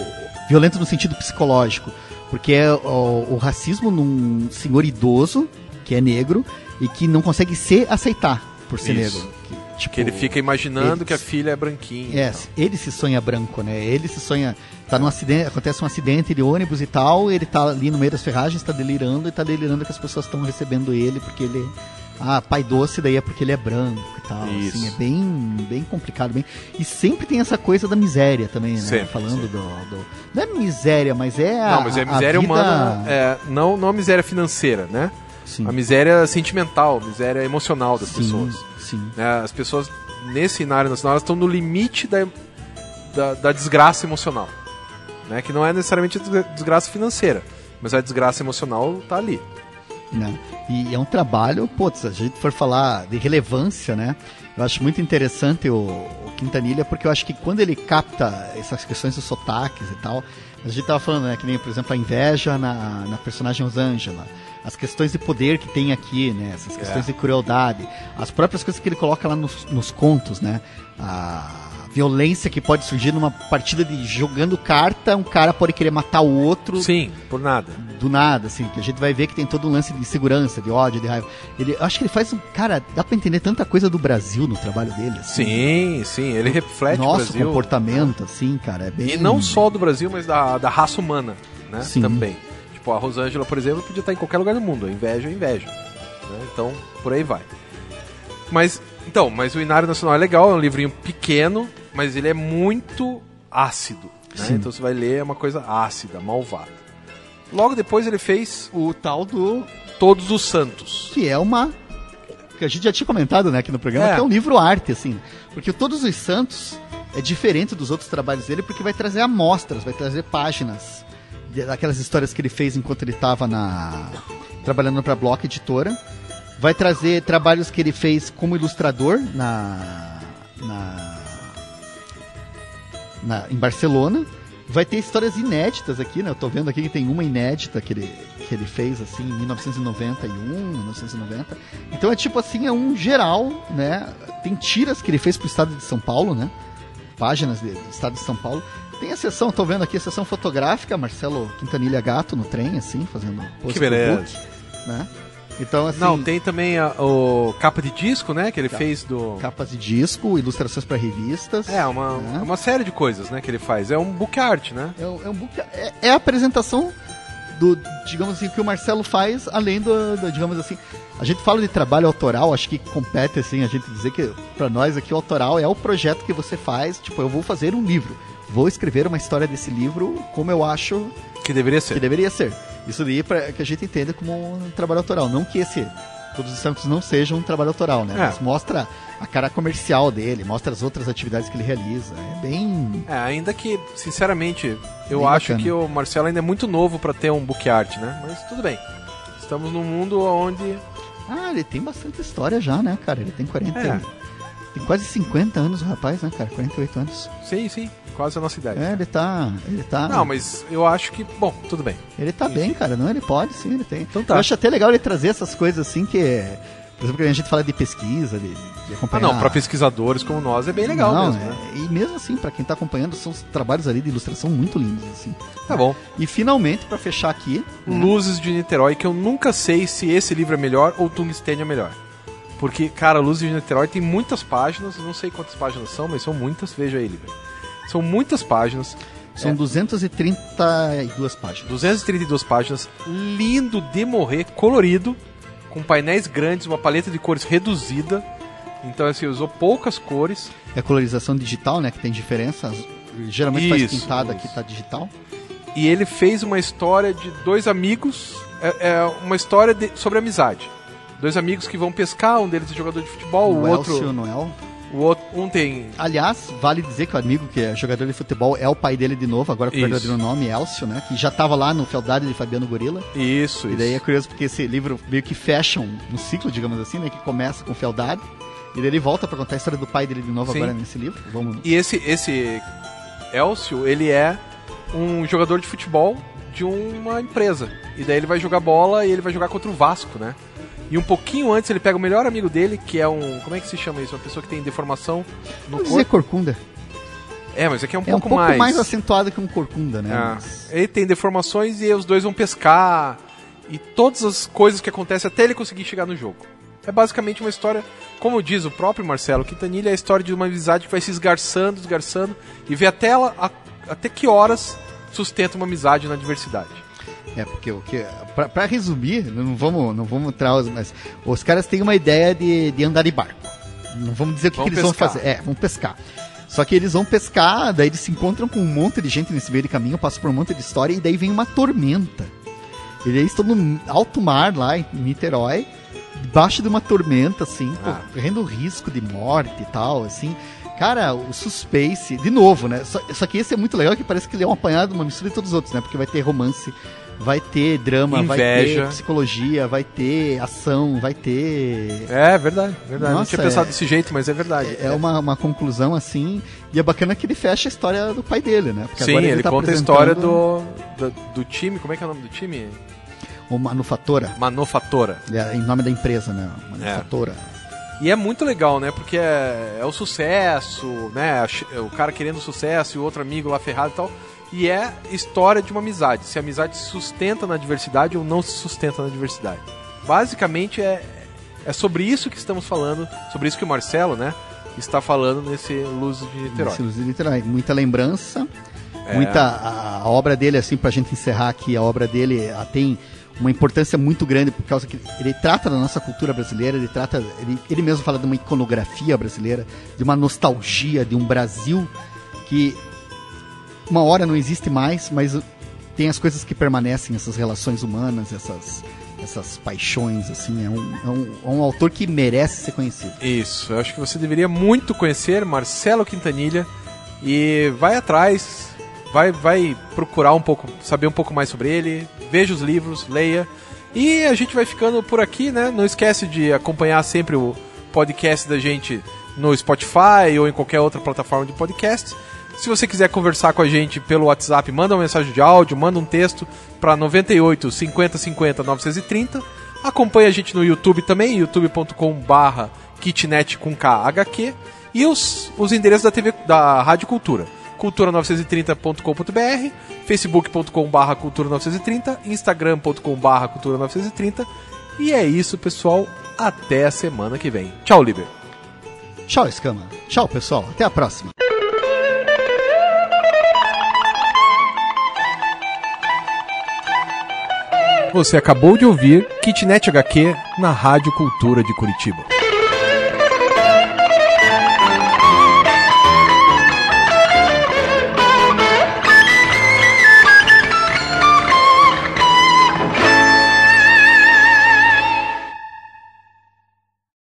Violento no sentido psicológico. Porque é o, o racismo num senhor idoso, que é negro, e que não consegue se aceitar por ser Isso. negro. Tipo, que ele fica imaginando ele, que a filha é branquinha. É, ele se sonha branco, né? Ele se sonha. Tá num acidente, acontece um acidente de ônibus e tal, ele tá ali no meio das ferragens, tá delirando e tá delirando que as pessoas estão recebendo ele porque ele. Ah, pai doce, daí é porque ele é branco e tal. Isso. Assim, é bem, bem complicado. Bem... E sempre tem essa coisa da miséria também, né? Sempre, Falando Do, do, Não é miséria, mas é a. Não, mas é miséria vida... humana. É, não, não a miséria financeira, né? Sim. A miséria sentimental, a miséria emocional das sim, pessoas. Sim. Né? As pessoas nesse cenário nacional estão no limite da, da, da, desgraça emocional. Né? Que não é necessariamente a desgraça financeira, mas a desgraça emocional está ali. Né? E é um trabalho, se a gente for falar de relevância, né? Eu acho muito interessante o, o Quintanilha, porque eu acho que quando ele capta essas questões dos sotaques e tal, a gente tava falando, né, que nem, por exemplo, a inveja na, na personagem Rosângela as questões de poder que tem aqui, né? Essas questões é. de crueldade, as próprias coisas que ele coloca lá nos, nos contos, né? A violência que pode surgir numa partida de jogando carta, um cara pode querer matar o outro. Sim, por nada. Do nada, assim, que a gente vai ver que tem todo um lance de insegurança, de ódio, de raiva. Ele, acho que ele faz um. Cara, dá pra entender tanta coisa do Brasil no trabalho dele. Assim, sim, sim, ele reflete nosso o Brasil. comportamento, assim, cara. É bem... E não só do Brasil, mas da, da raça humana, né? Sim. Também. Tipo, a Rosângela, por exemplo, podia estar em qualquer lugar do mundo. A inveja é inveja. Né? Então, por aí vai. Mas, então, mas o Inário Nacional é legal, é um livrinho pequeno, mas ele é muito ácido. Né? Então você vai ler, é uma coisa ácida, malvada. Logo depois ele fez O tal do. Todos os Santos. Que é uma. Que a gente já tinha comentado né, aqui no programa, É. que é um livro arte, assim. Porque Todos os Santos é diferente dos outros trabalhos dele, porque vai trazer amostras, vai trazer páginas daquelas histórias que ele fez enquanto ele estava na. trabalhando para Block Editora. Vai trazer trabalhos que ele fez como ilustrador na. na na- em Barcelona. Vai ter histórias inéditas aqui, né? Eu tô vendo aqui que tem uma inédita que ele, que ele fez, assim, em 1991, 1990. Então é tipo assim, é um geral, né? Tem tiras que ele fez pro estado de São Paulo, né? Páginas do estado de São Paulo. Tem a sessão, tô vendo aqui a sessão fotográfica, Marcelo Quintanilha Gato no trem, assim, fazendo pose Que beleza. book, né? Então, assim, Não, tem também a, o capa de disco, né? Que ele fez do. capas de disco, ilustrações para revistas. É, uma, né? uma série de coisas, né? Que ele faz. É um book art, né? É, é um book, é, é a apresentação do, digamos assim, que o Marcelo faz, além do, do, digamos assim, a gente fala de trabalho autoral, acho que compete assim a gente dizer que para nós aqui o autoral é o projeto que você faz, tipo, eu vou fazer um livro, vou escrever uma história desse livro como eu acho Que deveria que ser. deveria ser. Isso daí é pra, que a gente entenda como um trabalho autoral, não que esse Todos os Santos não seja um trabalho autoral, né? É. Mas mostra a cara comercial dele, mostra as outras atividades que ele realiza. É bem É, ainda que, sinceramente, eu Bem acho bacana. que o Marcelo ainda é muito novo pra ter um book art, né? Mas tudo bem. Estamos num mundo onde. Ah, ele tem bastante história já, né, cara? Ele tem 40. É. Tem quase 50 anos o rapaz, né, cara? 48 anos. Sim, sim, quase a nossa idade. É, ele tá. Ele tá. Não, mas eu acho que. Bom, tudo bem. Ele tá bem, cara. Não, ele pode, sim, ele tem. Então tá. Eu acho até legal ele trazer essas coisas assim que. Por exemplo, a gente fala de pesquisa, de, de Ah, acompanhar. não, pra pesquisadores como nós é bem legal Não, mesmo, é- né? E mesmo assim, pra quem tá acompanhando, são os trabalhos ali de ilustração muito lindos, assim. Tá bom. E finalmente, pra fechar aqui. né, Luzes de Niterói, que eu nunca sei se esse livro é melhor ou Tungstênio é melhor. Porque, cara, Luzes de Niterói tem muitas páginas, não sei quantas páginas são, mas são muitas, veja aí, velho. São muitas páginas, São É. 232 páginas. 232 páginas, lindo de morrer, colorido, com painéis grandes, uma paleta de cores reduzida. Então, assim, usou poucas cores. É colorização digital, né? Que tem diferença. Geralmente faz Isso, pintada, isso. aqui tá digital. E ele fez uma história de dois amigos, é, é uma história de- sobre amizade. Dois amigos que vão pescar, um deles é jogador de futebol, o, o outro, Elcio Noel. O outro, um tem Aliás, vale dizer que o amigo que é jogador de futebol é o pai dele de novo, agora com o Isso. verdadeiro nome, Elcio, né? Que já tava lá no Feudade de Fabiano Gorila. isso, E isso. daí é curioso porque esse livro meio que fecha um, um ciclo, digamos assim, né? Que começa com Feudade. E daí ele volta pra contar a história do pai dele de novo Sim. agora nesse livro. Vamos. E esse esse Elcio, ele é um jogador de futebol de uma empresa. E daí ele vai jogar bola e ele vai jogar contra o Vasco, né? E um pouquinho antes ele pega o melhor amigo dele, que é um. Como é que se chama isso? Uma pessoa que tem deformação no Vamos dizer corpo. corcunda. É, mas aqui é um é um pouco pouco mais. mais. acentuado que um corcunda, né? É. Mas- Ele tem deformações e os dois vão pescar. E todas as coisas que acontecem até ele conseguir chegar no jogo. É basicamente uma história, como diz o próprio Marcelo Quintanilha, é a história de uma amizade que vai se esgarçando, esgarçando, e ver até, ela, a- até que horas sustenta uma amizade na diversidade. É, porque o que. Pra, pra resumir, não vamos, não vamos entrar, os- mas os caras têm uma ideia de, de andar de barco. Não vamos dizer o que, que eles vão fazer. É, vão pescar. Só que eles vão pescar, daí eles se encontram com um monte de gente nesse meio de caminho, passam por um monte de história, e daí vem uma tormenta. E daí estão no alto mar lá em Niterói, debaixo de uma tormenta, assim, Ah. correndo risco de morte e tal, assim. Cara, o suspense, de novo, né? Só, só que esse é muito legal, que parece que ele é um apanhado, uma mistura de todos os outros, né? Porque vai ter romance, vai ter drama, vai Inveja. ter psicologia, vai ter ação, vai ter. É verdade, verdade. não Nossa, tinha pensado é- desse jeito, mas é verdade. É uma, uma conclusão assim. E é bacana que ele fecha a história do pai dele, né? Porque Sim, agora ele, tá conta a apresentando história do, do, do time. Como é que é o nome do time? O Manufatora, Manufatora. é, em nome da empresa, né? Manufatora. E é muito legal, né? Porque é, é o sucesso, né? a O cara querendo sucesso e o outro amigo lá ferrado e tal. E é história de uma amizade. Se a amizade se sustenta na diversidade ou não se sustenta na diversidade. Basicamente é, é sobre isso que estamos falando, sobre isso que o Marcelo, né? Está falando nesse Luz de Niterói. Nesse Luz de Niterói. Muita lembrança. É. Muita. A, a obra dele, assim, pra gente encerrar aqui, a obra dele ah, tem uma importância muito grande por causa que ele trata da nossa cultura brasileira, ele trata, ele, ele mesmo fala de uma iconografia brasileira, de uma nostalgia de um Brasil que uma hora não existe mais, mas tem as coisas que permanecem, essas relações humanas, essas essas paixões, assim, é um, é um, é um autor que merece ser conhecido. Isso, eu acho que você deveria muito conhecer Marcelo Quintanilha e vai atrás, vai, vai procurar um pouco, saber um pouco mais sobre ele, veja os livros, leia. E a gente vai ficando por aqui, né? Não esquece de acompanhar sempre o podcast da gente no Spotify ou em qualquer outra plataforma de podcast. Se você quiser conversar com a gente pelo WhatsApp, manda uma mensagem de áudio, manda um texto para 98 50 50 930. Acompanhe a gente no YouTube também, youtube.com/barra kitnet com KHQ. E os, os endereços da TV da Rádio Cultura cultura930.com.br, facebook.com.br cultura930, instagram.com.br cultura930. E é isso, pessoal. Até a semana que vem. Tchau, Liber. Tchau, Escama. Tchau, pessoal. Até a próxima. Você acabou de ouvir Kitnet HQ na Rádio Cultura de Curitiba.